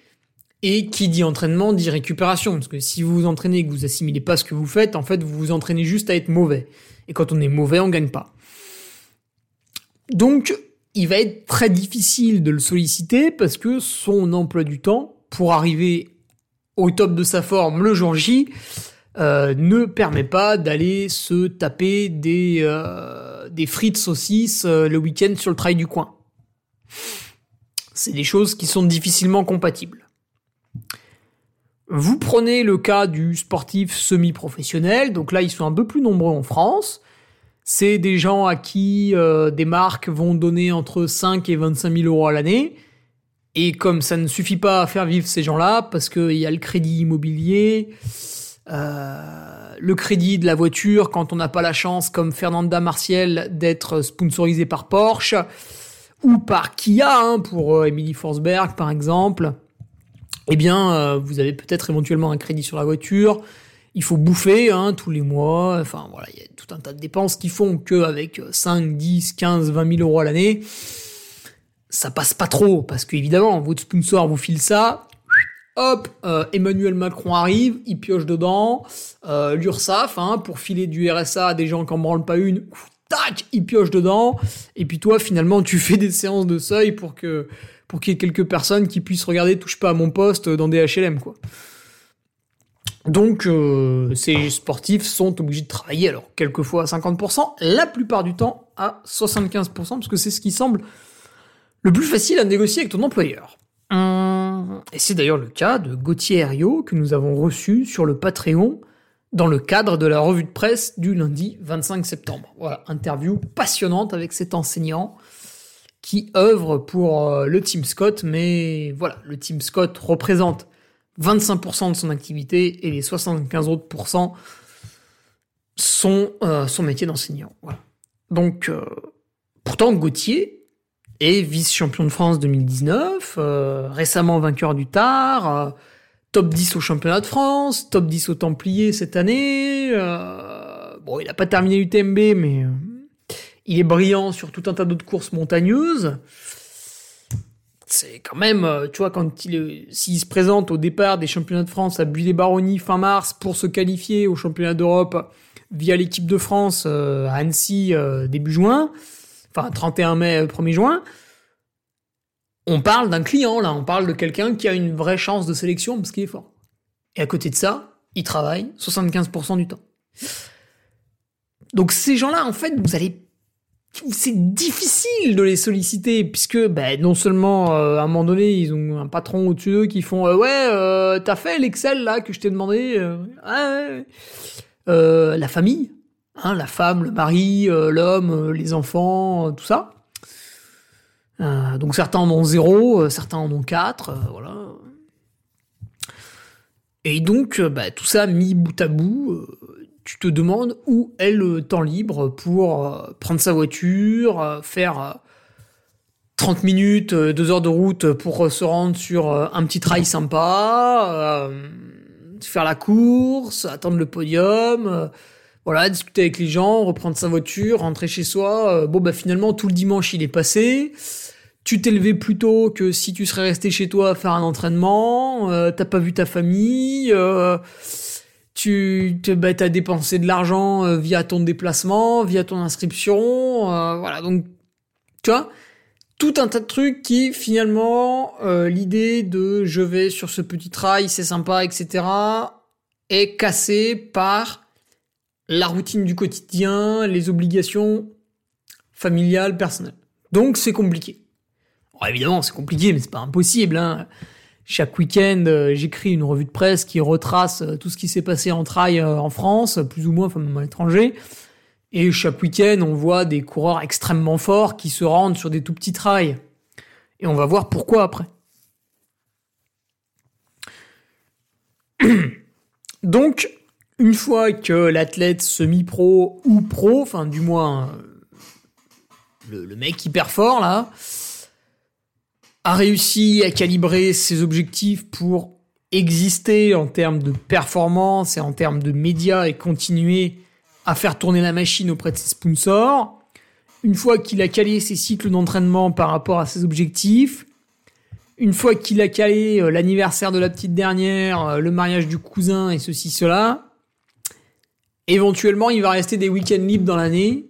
B: et qui dit entraînement dit récupération, parce que si vous vous entraînez et que vous assimilez pas ce que vous faites, en fait, vous vous entraînez juste à être mauvais. Et quand on est mauvais, on gagne pas. Donc, il va être très difficile de le solliciter parce que son emploi du temps, pour arriver au top de sa forme le jour J, euh, ne permet pas d'aller se taper des, euh, des frites saucisses euh, le week-end sur le trail du coin. C'est des choses qui sont difficilement compatibles. Vous prenez le cas du sportif semi-professionnel, donc là ils sont un peu plus nombreux en France. C'est des gens à qui des marques vont donner entre 5 et 25 000 euros à l'année. Et comme ça ne suffit pas à faire vivre ces gens-là, parce qu'il y a le crédit immobilier, euh, le crédit de la voiture quand on n'a pas la chance, comme Fernanda Martiel, d'être sponsorisé par Porsche ou par Kia hein, pour euh, Emily Forsberg par exemple. Eh bien, euh, vous avez peut-être éventuellement un crédit sur la voiture. Il faut bouffer hein, tous les mois. Enfin voilà, il y a tout un tas de dépenses qui font qu'avec 5, 10, 15, 20 000 euros à l'année, ça passe pas trop parce qu'évidemment, votre sponsor vous file ça. Hop, euh, Emmanuel Macron arrive, il pioche dedans. Euh, L'URSSAF, hein, pour filer du RSA à des gens qui en branlent pas une, tac, il pioche dedans. Et puis toi, finalement, tu fais des séances de seuil pour que pour qu'il y ait quelques personnes qui puissent regarder touche pas à mon poste dans des HLM, quoi. Donc, euh, ces sportifs sont obligés de travailler, alors quelquefois à 50%, la plupart du temps à 75%, parce que c'est ce qui semble le plus facile à négocier avec ton employeur. Hum, et c'est d'ailleurs le cas de Gauthier Herriot que nous avons reçu sur le Patreon dans le cadre de la revue de presse du lundi 25 septembre. Voilà, interview passionnante avec cet enseignant qui œuvre pour euh, le Team Scott, mais voilà, le Team Scott représente 25% de son activité et les 75 autres pourcents sont euh, son métier d'enseignant. Donc, euh, pourtant, Gauthier est vice-champion de France 2019, euh, récemment vainqueur du Tar, top 10 au championnat de France, top 10 au Templier cette année. Bon, il n'a pas terminé l'UTMB, mais il est brillant sur tout un tas d'autres courses montagneuses c'est quand même, euh, tu vois, quand il s'il se présente au départ des championnats de France à Buis-les-Baronnies fin mars pour se qualifier au championnat d'Europe via l'équipe de France euh, à Annecy euh, début juin, enfin 31 mai 1er juin, on parle d'un client là, on parle de quelqu'un qui a une vraie chance de sélection parce qu'il est fort. Et à côté de ça, il travaille 75% du temps. Donc ces gens-là, en fait, vous allez c'est difficile de les solliciter puisque ben, non seulement euh, à un moment donné ils ont un patron au-dessus d'eux qui font euh, ouais euh, t'as fait l'excel là que je t'ai demandé ouais. la famille hein, la femme le mari l'homme les enfants tout ça donc certains en ont zéro certains en ont quatre voilà et donc bah, tout ça mis bout à bout tu te demandes où est le temps libre pour euh, prendre sa voiture, euh, faire 30 euh, minutes, 2 heures de route pour se rendre sur un petit trail sympa, faire la course, attendre le podium, voilà, discuter avec les gens, reprendre sa voiture, rentrer chez soi. bon, bah finalement, tout le dimanche, il est passé. Tu t'es levé plus tôt que si tu serais resté chez toi à faire un entraînement. T'as pas vu ta famille tu te, bah, as dépensé de l'argent euh, via ton déplacement, via ton inscription, euh, voilà. Donc, tu vois, tout un tas de trucs qui finalement, euh, l'idée de je vais sur ce petit trail, c'est sympa, etc., est cassée par la routine du quotidien, les obligations familiales, personnelles. Donc, c'est compliqué. évidemment, c'est compliqué, mais c'est pas impossible. Hein chaque week-end, euh, j'écris une revue de presse qui retrace euh, tout ce qui s'est passé en trail euh, en France, plus ou moins, enfin même à l'étranger. Et chaque week-end, on voit des coureurs extrêmement forts qui se rendent sur des tout petits trails. Et on va voir pourquoi après. Donc, une fois que l'athlète semi-pro ou pro, enfin du moins le, le mec hyper fort là, a réussi à calibrer ses objectifs pour exister en termes de performance et en termes de médias et continuer à faire tourner la machine auprès de ses sponsors. Une fois qu'il a calé ses cycles d'entraînement par rapport à ses objectifs, une fois qu'il a calé euh, l'anniversaire de la petite dernière, euh, le mariage du cousin et ceci, cela, éventuellement il va rester des week-ends libres dans l'année.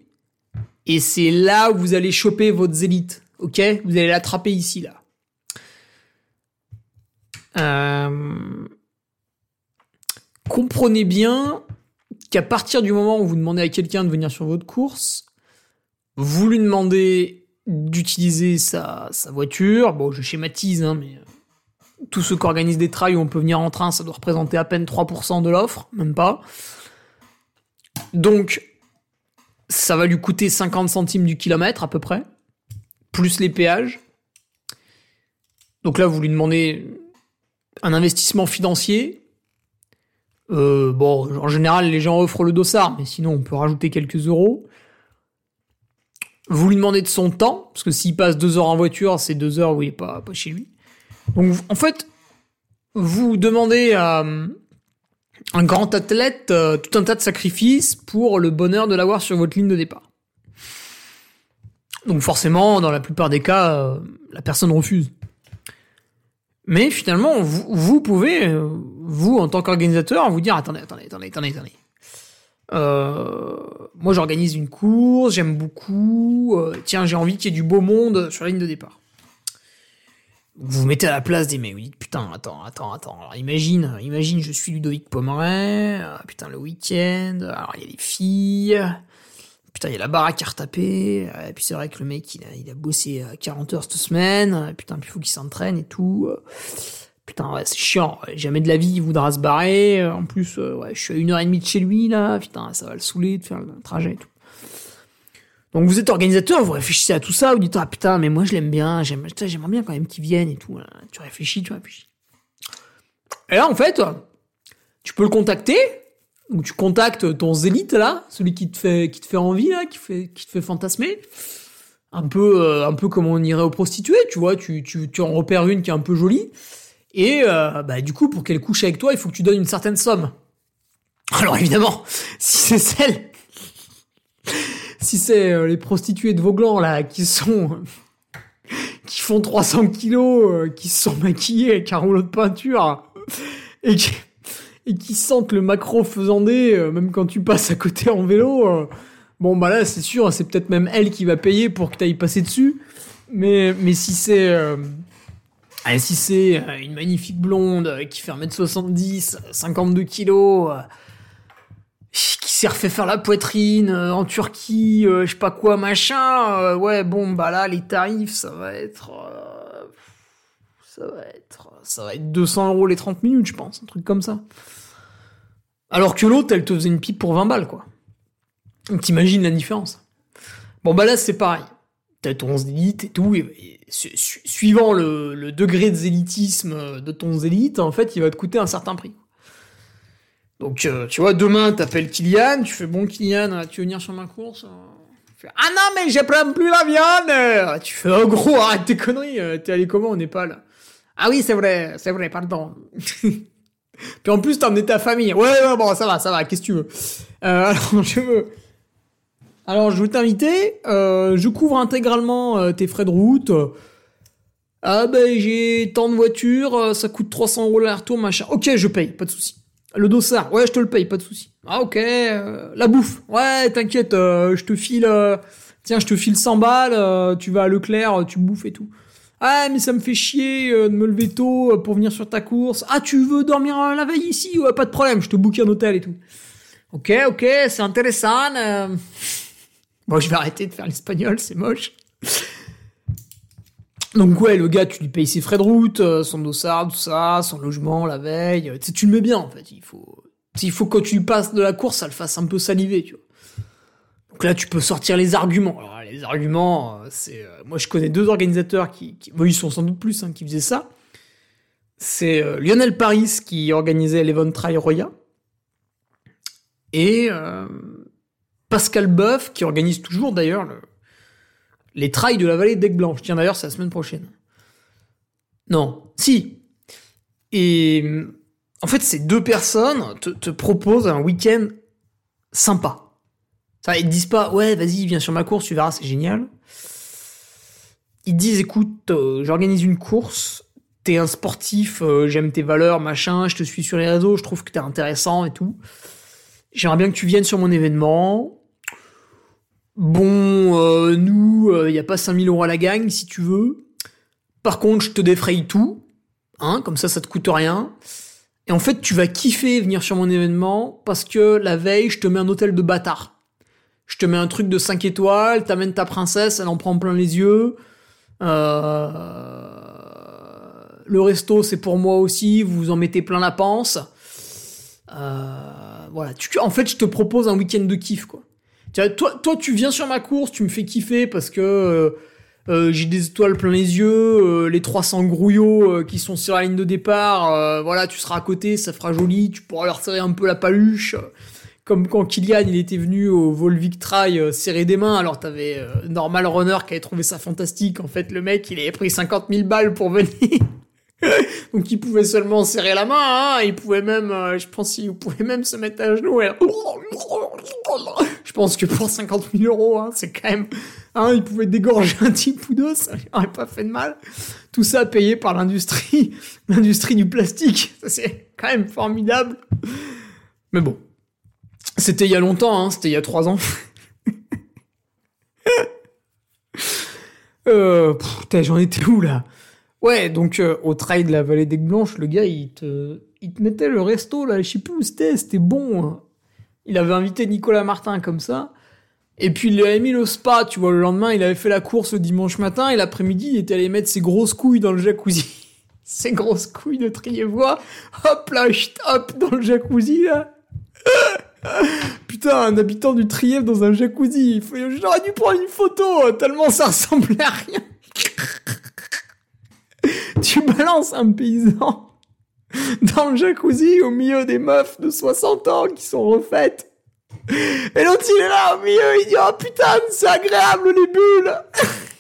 B: Et c'est là où vous allez choper votre élites. Ok? Vous allez l'attraper ici, là. Euh, comprenez bien qu'à partir du moment où vous demandez à quelqu'un de venir sur votre course, vous lui demandez d'utiliser sa, voiture. Bon, je schématise, hein, mais euh, tous ceux qui organisent des trails où on peut venir en train, ça doit représenter à peine 3% de l'offre, même pas. Donc, ça va lui coûter 50 centimes du kilomètre à peu près, plus les péages. Donc là, vous lui demandez un investissement financier, Euh, bon, en général, les gens offrent le dossard, mais sinon, on peut rajouter quelques euros. Vous lui demandez de son temps, parce que s'il passe deux heures en voiture, c'est deux heures où il est pas, pas chez lui. Donc, en fait, vous demandez à un grand athlète euh, tout un tas de sacrifices pour le bonheur de l'avoir sur votre ligne de départ. Donc forcément, dans la plupart des cas, euh, la personne refuse. Mais finalement, vous, pouvez, euh, vous en tant qu'organisateur, vous dire attendez, attendez, attendez, attendez, attendez. Euh, moi, j'organise une course, j'aime beaucoup. euh, tiens, j'ai envie qu'il y ait du beau monde sur la ligne de départ. Vous vous mettez à la place des mecs, vous dites putain, attends, attends, attends. Alors imagine, imagine, je suis Ludovic Pomeray, putain, le week-end, alors il y a les filles, putain, il y a la baraque à retaper, euh, et puis c'est vrai que le mec, il a, il a bossé euh, 40 heures cette semaine, euh, putain, puis il faut qu'il s'entraîne et tout. euh, Putain, ouais, c'est chiant, jamais de la vie, il voudra se barrer, euh, en plus, euh, ouais, je suis à une heure et demie de chez lui, là, putain, ça va le saouler de faire le trajet et tout. Donc vous êtes organisateur, vous réfléchissez à tout ça, vous dites ah putain mais moi je l'aime bien, j'aimerais bien quand même qu'il vienne et tout. là. Tu réfléchis, tu réfléchis. Et là en fait, tu peux le contacter, ou tu contactes ton zélite là, celui qui te fait qui te fait envie là, qui fait qui te fait fantasmer. Un peu euh, un peu comme on irait aux prostituées, tu vois, tu tu tu en repères une qui est un peu jolie et euh, bah du coup pour qu'elle couche avec toi, il faut que tu donnes une certaine somme. Alors évidemment, si c'est celle si c'est euh, les prostituées de Vauglan là qui sont qui font 300 kilos, euh, qui se sont maquillées avec un rouleau de peinture et qui, et qui sentent le macro faisandé euh, même quand tu passes à côté en vélo. euh, bon bah là c'est sûr, c'est peut-être même elle qui va payer pour que tu ailles passer dessus. Mais mais si c'est euh, ah, si c'est euh, une magnifique blonde qui fait 1m70, 52 kilos, qui s'est refait faire la poitrine en Turquie, je sais pas quoi, machin. ouais, bon, bah là, les tarifs, ça va être... ça va être... Ça va être 200 euros les 30 minutes, je pense, un truc comme ça. Alors que l'autre, elle te faisait une pipe pour 20 balles, quoi. T'imagines la différence. Bon, bah là, c'est pareil. T'as ton zélite et tout, suivant le, degré de zélitisme de ton zélite, en fait, il va te coûter un certain prix. Donc, euh, tu vois, demain, t'appelles Kylian, tu fais bon Kylian, euh, tu veux venir sur ma course Euh, Ah non, mais j'ai plein plus la viande Euh, Tu fais, oh gros, arrête tes conneries, euh, t'es allé comment au Népal? Ah oui, c'est vrai, c'est vrai, pardon. Puis en plus, t'as emmené ta famille. Ouais, ouais, bon, ça va, ça va, qu'est-ce que tu veux? Euh, Alors, je veux... Alors, je t'inviter, euh, je couvre intégralement euh, tes frais de route. Ah ben, j'ai tant de voitures, ça coûte 300 euros l'aller-retour, machin. Ok, je paye, pas de souci. Le dossard, ouais, je te le paye, pas de souci. Ah ok, la bouffe, ouais, t'inquiète, je te file, tiens, je te file 100 balles, tu vas à Leclerc, tu bouffes et tout. Ah mais ça me fait chier euh, de me lever tôt euh, pour venir sur ta course. Ah tu veux dormir euh, la veille ici? Ouais, pas de problème, je te book un hôtel et tout. Ok, ok, c'est intéressant. euh. Bon, je vais arrêter de faire l'espagnol, c'est moche. Donc ouais, le gars, tu lui payes ses frais de route, son dossard, tout ça, son logement la veille. Tu tu le mets bien en fait. Il faut, il faut que quand tu passes de la course, ça le fasse un peu saliver, tu vois. Donc là, tu peux sortir les arguments. Alors les arguments, euh, c'est, euh, moi je connais deux organisateurs qui, ils sont sans doute plus, hein, qui faisaient ça. C'est euh, Lionel Paris qui organisait l'Event Trail Roya et Pascal Boeuf qui organise toujours d'ailleurs le, les trails de la vallée d'Aigle Blanche. Tiens, d'ailleurs, c'est la semaine prochaine. Non, si. Et en fait, ces deux personnes te proposent un week-end sympa. Ça, ils te disent pas, ouais, vas-y, viens sur ma course, tu verras, c'est génial. Ils disent, écoute, euh, j'organise une course, t'es un sportif, euh, j'aime tes valeurs, machin, je te suis sur les réseaux, je trouve que t'es intéressant et tout. J'aimerais bien que tu viennes sur mon événement. Bon, euh, nous, il n'y a pas 5000 euros à la gagne, si tu veux. Par contre, je te défraye tout. Hein, comme ça, ça te coûte rien. Et en fait, tu vas kiffer venir sur mon événement parce que la veille, je te mets un hôtel de bâtard. Je te mets un truc de 5 étoiles, t'amènes ta princesse, elle en prend plein les yeux. Euh... Le resto, c'est pour moi aussi, vous en mettez plein la panse. Euh... Voilà, en fait, je te propose un week-end de kiff, quoi. Toi, toi, tu viens sur ma course, tu me fais kiffer parce que euh, euh, j'ai des étoiles plein les yeux, euh, les 300 grouillots qui sont sur la ligne de départ, voilà, tu seras à côté, ça fera joli, tu pourras leur serrer un peu la paluche. Comme quand Kylian, il était venu au Volvic Trail euh, serrer des mains, alors t'avais euh, Normal Runner qui avait trouvé ça fantastique. En fait, le mec, il avait pris 50 000 balles pour venir. Donc il pouvait seulement serrer la main, hein, il pouvait même, euh, je pense qu'il pouvait même se mettre à genoux. Et... Je pense que pour 50 000 euros, hein, c'est quand même, hein, il pouvait dégorger un type ou ça lui aurait pas fait de mal. Tout ça payé par l'industrie, l'industrie du plastique. C'est quand même formidable. Mais bon, c'était il y a longtemps, hein, c'était il y a trois ans. euh, j'en étais où là? Ouais, donc euh, au trail de la vallée des Blanches, le gars, il te, il te mettait le resto là, je sais plus où c'était, c'était bon. hein. Il avait invité Nicolas Martin comme ça. Et puis il avait mis le spa, tu vois, le lendemain, il avait fait la course le dimanche matin et l'après-midi, il était allé mettre ses grosses couilles dans le jacuzzi. ses grosses couilles de Trievois, hop là, hop, dans le jacuzzi là. Putain, un habitant du Trièvre dans un jacuzzi, j'aurais dû prendre une photo, tellement ça ressemblait à rien. tu balances un paysan dans le jacuzzi au milieu des meufs de 60 ans qui sont refaites. Et l'autre il est là au milieu, il dit oh putain c'est agréable les bulles.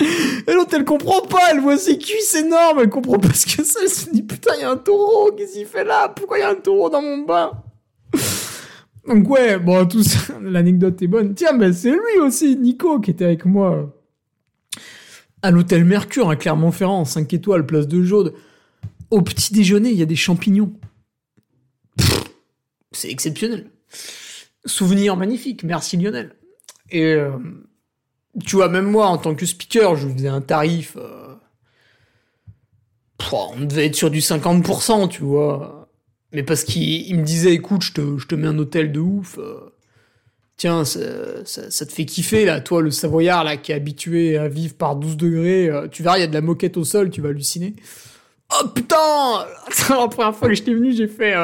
B: Et l'autre elle comprend pas, elle voit ses cuisses énormes, elle comprend pas ce que c'est, elle se dit putain il y a un taureau, qu'est-ce qu'il fait là? Pourquoi il y a un taureau dans mon bain? Donc ouais, bon tout ça, l'anecdote est bonne. Tiens ben c'est lui aussi, Nico qui était avec moi à l'hôtel Mercure à Clermont-Ferrand, 5 étoiles, place de Jaude. Au petit déjeuner, il y a des champignons. C'est exceptionnel. Souvenir magnifique, merci Lionel. Et euh, tu vois, même moi, en tant que speaker, je faisais un tarif. euh, on devait être sur du 50%, tu vois. Mais parce qu'il il me disait, écoute, je te, mets un hôtel de ouf. euh, tiens, ça, te fait kiffer, là, toi, le Savoyard, là, qui est habitué à vivre par 12 degrés. euh, tu verras, il y a de la moquette au sol, tu vas halluciner. Oh putain La première fois que j'étais venu, j'ai fait...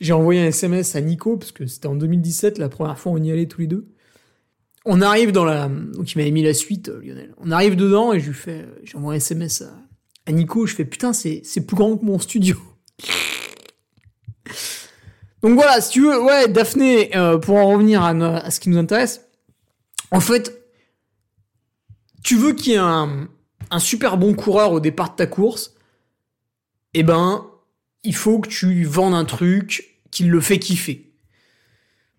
B: J'ai envoyé un SMS à Nico, parce que c'était en 2017, la première fois on y allait tous les deux. On arrive dans la... Donc il m'avait mis la suite, euh, Lionel. On arrive dedans et je lui fais... euh, J'ai envoyé un SMS à, Nico, je fais putain, c'est plus grand que mon studio. Donc voilà, si tu veux, ouais, Daphné, euh, pour en revenir à, ce qui nous intéresse, en fait, tu veux qu'il y ait un, un super bon coureur au départ de ta course, eh ben, il faut que tu lui vendes un truc qui le fait kiffer.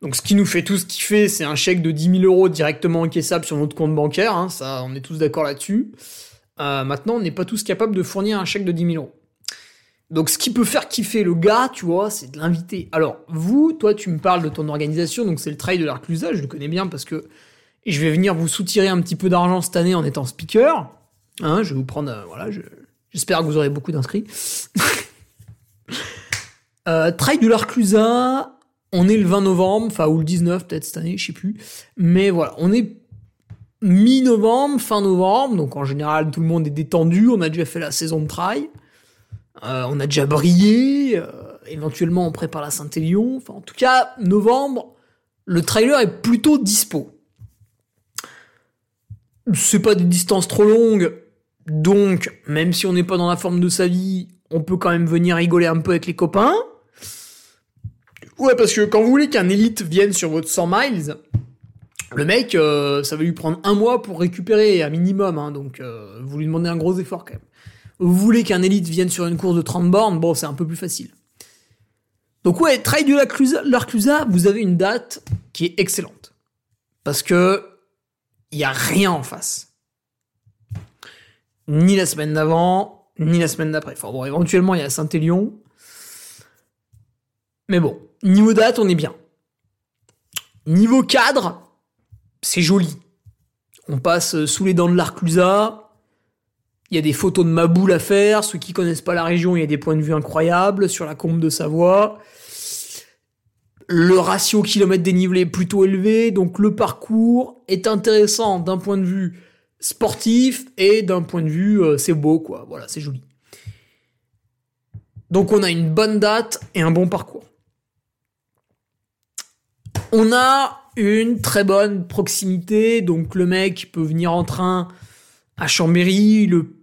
B: Donc ce qui nous fait tous kiffer, c'est un chèque de 10 000 euros directement encaissable sur notre compte bancaire, hein, ça, on est tous d'accord là-dessus. Euh, maintenant, on n'est pas tous capables de fournir un chèque de 10 000 euros. Donc ce qui peut faire kiffer le gars, tu vois, c'est de l'inviter. Alors, vous, toi, tu me parles de ton organisation, donc c'est le trail de l'Arclusa, je le connais bien parce que je vais venir vous soutirer un petit peu d'argent cette année en étant speaker. Hein, je vais vous prendre, euh, voilà, je- j'espère que vous aurez beaucoup d'inscrits. euh, trail de l'Arclusa, on est le 20 novembre, enfin, ou le 19 peut-être cette année, je sais plus. Mais voilà, on est mi-novembre, fin novembre, donc en général tout le monde est détendu, on a déjà fait la saison de trail. Euh, on a déjà brillé, euh, éventuellement on prépare la Saint-Élion. Enfin, en tout cas, novembre, le trailer est plutôt dispo. C'est pas des distances trop longues, donc même si on n'est pas dans la forme de sa vie, on peut quand même venir rigoler un peu avec les copains. Ouais, parce que quand vous voulez qu'un élite vienne sur votre 100 miles, le mec, euh, ça va lui prendre un mois pour récupérer, à minimum, hein, donc euh, vous lui demandez un gros effort quand même. Vous voulez qu'un élite vienne sur une course de 30 bornes, bon, c'est un peu plus facile. Donc ouais, Trail de l'Arclusa, vous avez une date qui est excellente. Parce que il y a rien en face. Ni la semaine d'avant, ni la semaine d'après. Enfin bon, éventuellement, il y a Saint-Élion. Mais bon, niveau date, on est bien. Niveau cadre, c'est joli. On passe sous les dents de l'Arclusa. Il y a des photos de ma boule à faire. Ceux qui connaissent pas la région, il y a des points de vue incroyables sur la combe de Savoie. Le ratio kilomètre dénivelé est plutôt élevé, donc le parcours est intéressant d'un point de vue sportif et d'un point de vue euh, c'est beau quoi. Voilà, c'est joli. Donc on a une bonne date et un bon parcours. On a une très bonne proximité, donc le mec peut venir en train à Chambéry, le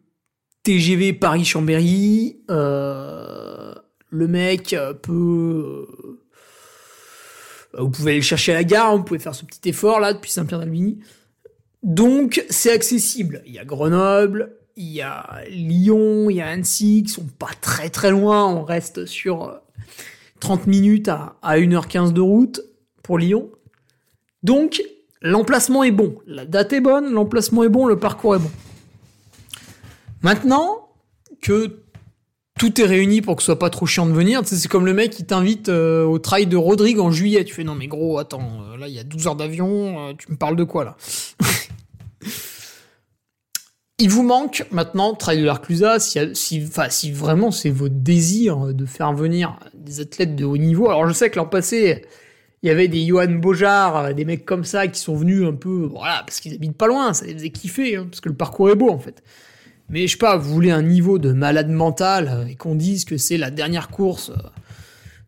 B: TGV Paris-Chambéry, euh, le mec peut... vous pouvez aller le chercher à la gare, vous pouvez faire ce petit effort là depuis Saint-Pierre-d'Albigny. Donc c'est accessible. Il y a Grenoble, il y a Lyon, il y a Annecy qui sont pas très très loin. On reste sur 30 minutes à, à 1h15 de route pour Lyon. Donc l'emplacement est bon. La date est bonne, l'emplacement est bon, le parcours est bon. Maintenant que tout est réuni pour que ce soit pas trop chiant de venir, c'est comme le mec qui t'invite euh, au trail de Rodrigue en juillet. Tu fais non mais gros, attends, euh, là il y a 12 heures d'avion, euh, tu me parles de quoi là? Il vous manque maintenant Trail de l'Arclusa, si, si, si vraiment c'est votre désir de faire venir des athlètes de haut niveau. Alors je sais que l'an passé, il y avait des Johan Bojar, des mecs comme ça qui sont venus un peu, voilà, parce qu'ils habitent pas loin, ça les faisait kiffer, hein, parce que le parcours est beau en fait. Mais je sais pas, vous voulez un niveau de malade mental et qu'on dise que c'est la dernière course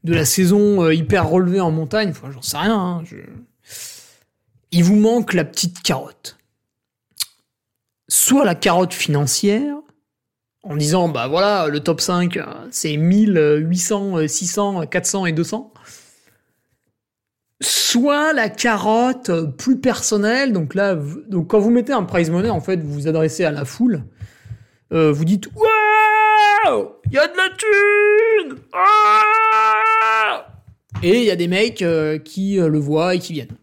B: de la saison euh, hyper relevée en montagne, j'en sais rien. Hein, il vous manque la petite carotte soit la carotte financière, en disant, bah voilà, le top 5, c'est 1800, 600, 400 et 200. Soit la carotte plus personnelle, donc là, quand vous mettez un prize money, en fait, vous vous adressez à la foule, euh, vous dites, waouh, il y a de la thune, ah et il y a des mecs euh, qui euh, le voient et qui viennent.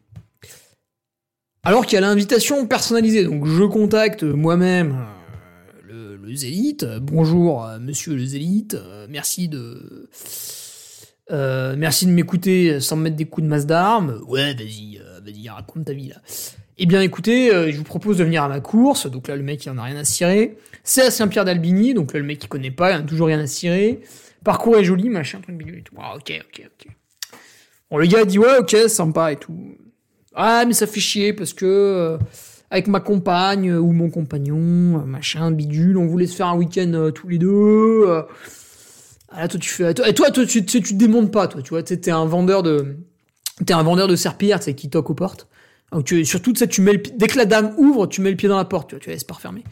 B: Alors qu'il y a l'invitation personnalisée, donc je contacte moi-même euh, le, zélite. Bonjour, euh, monsieur le zélite. Euh, merci de. Merci de m'écouter sans me mettre des coups de masse d'armes. Ouais, vas-y, vas-y, raconte ta vie là. Eh bien, écoutez, je vous propose de venir à ma course. Donc là, le mec, il en a rien à cirer. C'est à Saint-Pierre d'Albigny, donc là, le mec, il connaît pas, il en a toujours rien à cirer. Parcours est joli, machin, truc et tout. Ah, ok, ok, ok. Bon, le gars dit, ouais, ok, sympa et tout. Ah, mais ça fait chier parce que euh, avec ma compagne ou mon compagnon, euh, machin, bidule, on voulait se faire un week-end euh, tous les deux. Ah là, toi, tu fais. Toi, tu, te démontes pas, toi, tu vois. T'es un vendeur de. T'es un vendeur de serpillères, tu qui toque aux portes. Donc, tu, surtout, ça, tu mets le, dès que la dame ouvre, tu mets le pied dans la porte, tu tu laisses pas refermer.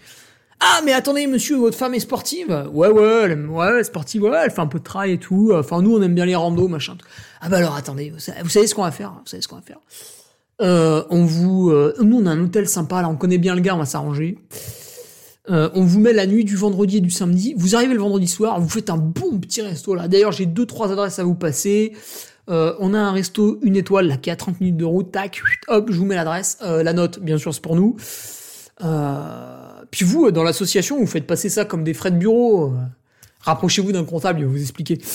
B: Ah, mais attendez, monsieur, votre femme est sportive Ouais, ouais, elle, ouais, sportive, ouais, elle fait un peu de trail et tout. Enfin, nous, on aime bien les randos, machin. Ah bah alors, attendez, vous savez ce qu'on va faire Vous savez ce qu'on va faire euh, on vous, euh, nous on a un hôtel sympa là, on connaît bien le gars, on va s'arranger. Euh, on vous met la nuit du vendredi et du samedi. Vous arrivez le vendredi soir, vous faites un bon petit resto là. D'ailleurs, j'ai deux trois adresses à vous passer. on a un resto une étoile là qui à 30 minutes de route. Tac, hop, je vous mets l'adresse, la note, bien sûr, c'est pour nous. puis vous, dans l'association, vous faites passer ça comme des frais de bureau. Rapprochez-vous d'un comptable, il va vous expliquer.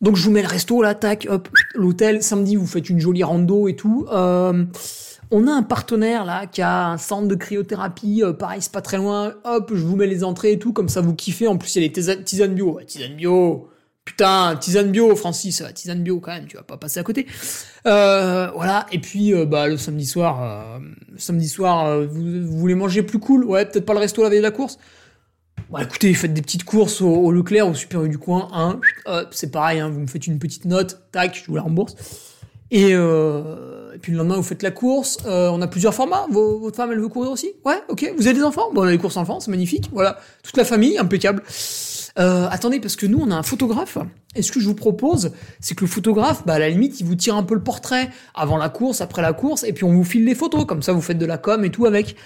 B: Donc je vous mets le resto là, tac, hop, l'hôtel. Samedi, vous faites une jolie rando et tout. Euh, on a un partenaire là qui a un centre de cryothérapie, euh, pareil, c'est pas très loin. Hop, je vous mets les entrées et tout, comme ça vous kiffez. En plus, il y a les tisanes bio. Tisane bio. Putain, tisane bio, Francis, tisane bio quand même, tu vas pas passer à côté. Euh, voilà, et puis bah le samedi soir, samedi soir, vous, vous, voulez manger plus cool, ouais, peut-être pas le resto la veille de la course? Bah écoutez, faites des petites courses au, Leclerc, au Super du coin, hein, c'est pareil, hein, vous me faites une petite note, tac, je vous la rembourse. Et, euh, et puis le lendemain, vous faites la course. Euh, on a plusieurs formats. votre femme, elle veut courir aussi? Ouais, ok. Vous avez des enfants? Bon, on a les courses enfants, c'est magnifique. Voilà, toute la famille, impeccable. Euh, attendez, parce que nous, on a un photographe. Et ce que je vous propose, c'est que le photographe, bah, à la limite, il vous tire un peu le portrait avant la course, après la course, et puis on vous file les photos. Comme ça, vous faites de la com et tout avec.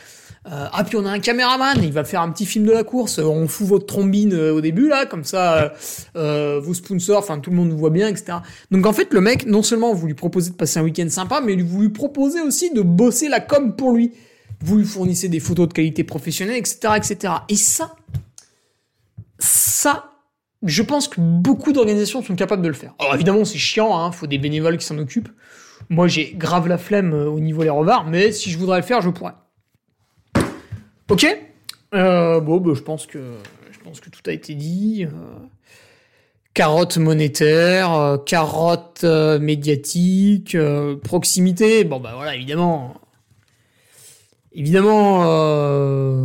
B: Euh, ah puis on a un caméraman, il va faire un petit film de la course. On fout votre trombine euh, au début là, comme ça, euh, vos sponsors, enfin tout le monde vous voit bien, etc. Donc en fait le mec, non seulement vous lui proposez de passer un week-end sympa, mais vous lui proposez aussi de bosser la com pour lui. Vous lui fournissez des photos de qualité professionnelle, etc., etc. Et ça, ça, je pense que beaucoup d'organisations sont capables de le faire. Alors évidemment c'est chiant, hein, faut des bénévoles qui s'en occupent. Moi j'ai grave la flemme au niveau des revards, mais si je voudrais le faire, je pourrais. Ok. Euh, bon, bah, je pense que je pense que tout a été dit. Euh, carotte monétaire, euh, carotte médiatique, proximité. Bon, bah voilà, évidemment. Évidemment,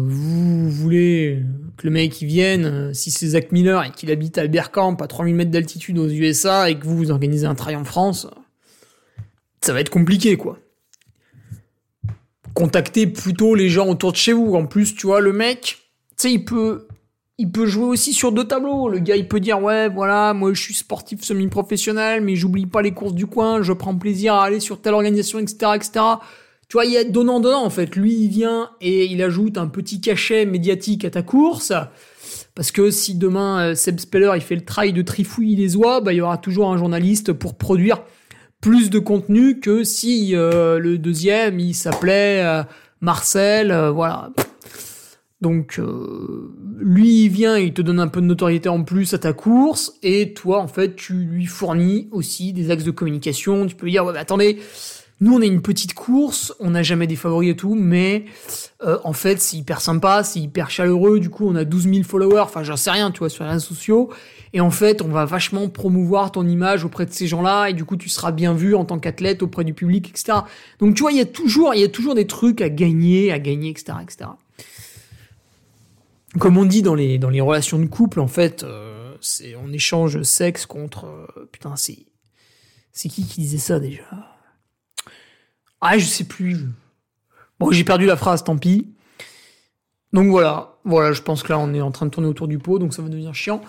B: vous voulez que le mec il vienne, si c'est Zach Miller et qu'il habite à Berkamp à 3000 mètres d'altitude aux USA et que vous, vous organisez un trail en France, ça va être compliqué, quoi. Contactez plutôt les gens autour de chez vous. En plus, tu vois, le mec, tu sais, il peut, il peut jouer aussi sur deux tableaux. Le gars, il peut dire, ouais, voilà, moi, je suis sportif semi-professionnel, mais j'oublie pas les courses du coin, je prends plaisir à aller sur telle organisation, etc., etc. Tu vois, il y a donnant-donnant, en fait. Lui, il vient et il ajoute un petit cachet médiatique à ta course. Parce que si demain, euh, Seb Speller, il fait le trail de trifouille les oies, bah, il y aura toujours un journaliste pour produire plus de contenu que si euh, le deuxième il s'appelait euh, Marcel, euh, voilà. Donc lui il vient, il te donne un peu de notoriété en plus à ta course et toi en fait tu lui fournis aussi des axes de communication. Tu peux dire ouais mais attendez, nous on est une petite course, on n'a jamais des favoris et tout, mais en fait c'est hyper sympa, c'est hyper chaleureux. Du coup on a 12 000 followers, enfin j'en sais rien tu vois sur les réseaux sociaux et en fait, on va vachement promouvoir ton image auprès de ces gens-là, et du coup, tu seras bien vu en tant qu'athlète auprès du public, etc. Donc, tu vois, il y a toujours, il y a toujours des trucs à gagner, à gagner, etc., etc. Comme on dit dans les, dans les relations de couple, en fait, euh, c'est, on échange sexe contre, euh, putain, c'est, c'est qui qui disait ça déjà? Ah, je sais plus. Bon, j'ai perdu la phrase, tant pis. Donc voilà, voilà, je pense que là on est en train de tourner autour du pot, donc ça va devenir chiant.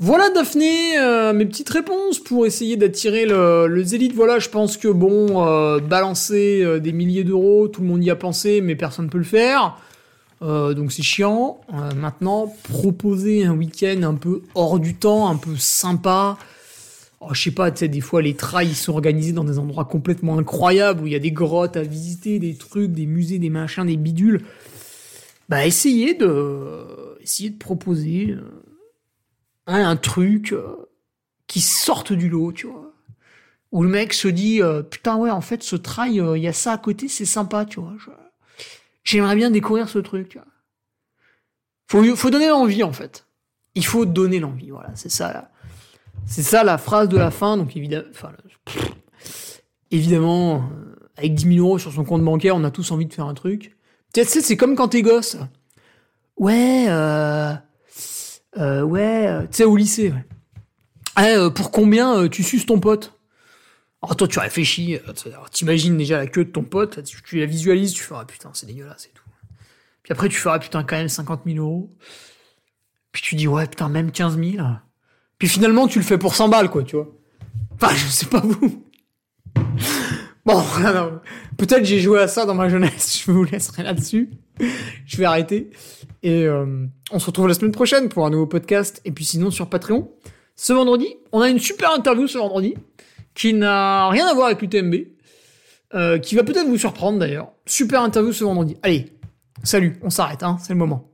B: Voilà Daphné, euh, mes petites réponses pour essayer d'attirer le, le zélite. Voilà, je pense que bon, euh, balancer euh, des milliers d'euros, tout le monde y a pensé, mais personne ne peut le faire. donc c'est chiant. maintenant, proposer un week-end un peu hors du temps, un peu sympa. Oh, je sais pas, tu sais, des fois les trails sont organisés dans des endroits complètement incroyables où il y a des grottes à visiter, des trucs, des musées, des machins, des bidules. Bah essayez de, essayez de proposer Hein, un truc euh, qui sorte du lot, tu vois. Où le mec se dit, euh, putain ouais, en fait, ce trail, il euh, y a ça à côté, c'est sympa, tu vois. J'aimerais bien découvrir ce truc, tu. Faut, faut donner l'envie, en fait. Il faut donner l'envie, voilà, c'est ça. C'est ça la phrase de la fin, donc évidemment, évidemment, avec 10 000 euros sur son compte bancaire, on a tous envie de faire un truc. Tu sais, c'est comme quand t'es gosse. Ouais, euh, euh, ouais, euh, tu sais, au lycée, ouais. Eh, euh, pour combien tu suces ton pote? Alors toi, tu réfléchis, t'imagines déjà la queue de ton pote, tu, la visualises, tu feras, ah, putain, c'est dégueulasse c'est tout. Puis après, tu feras, putain, quand même 50 000 euros. Puis tu dis, ouais, putain, même 15 000. Puis finalement, tu le fais pour 100 balles, quoi, tu vois. Enfin, je sais pas vous. Bon, peut-être j'ai joué à ça dans ma jeunesse, je vous laisserai là-dessus. Je vais arrêter. Et euh, on se retrouve la semaine prochaine pour un nouveau podcast. Et puis sinon sur Patreon. Ce vendredi, on a une super interview ce vendredi qui n'a rien à voir avec l'UTMB. Euh, qui va peut-être vous surprendre d'ailleurs. Super interview ce vendredi. Allez, salut, on s'arrête, hein, c'est le moment.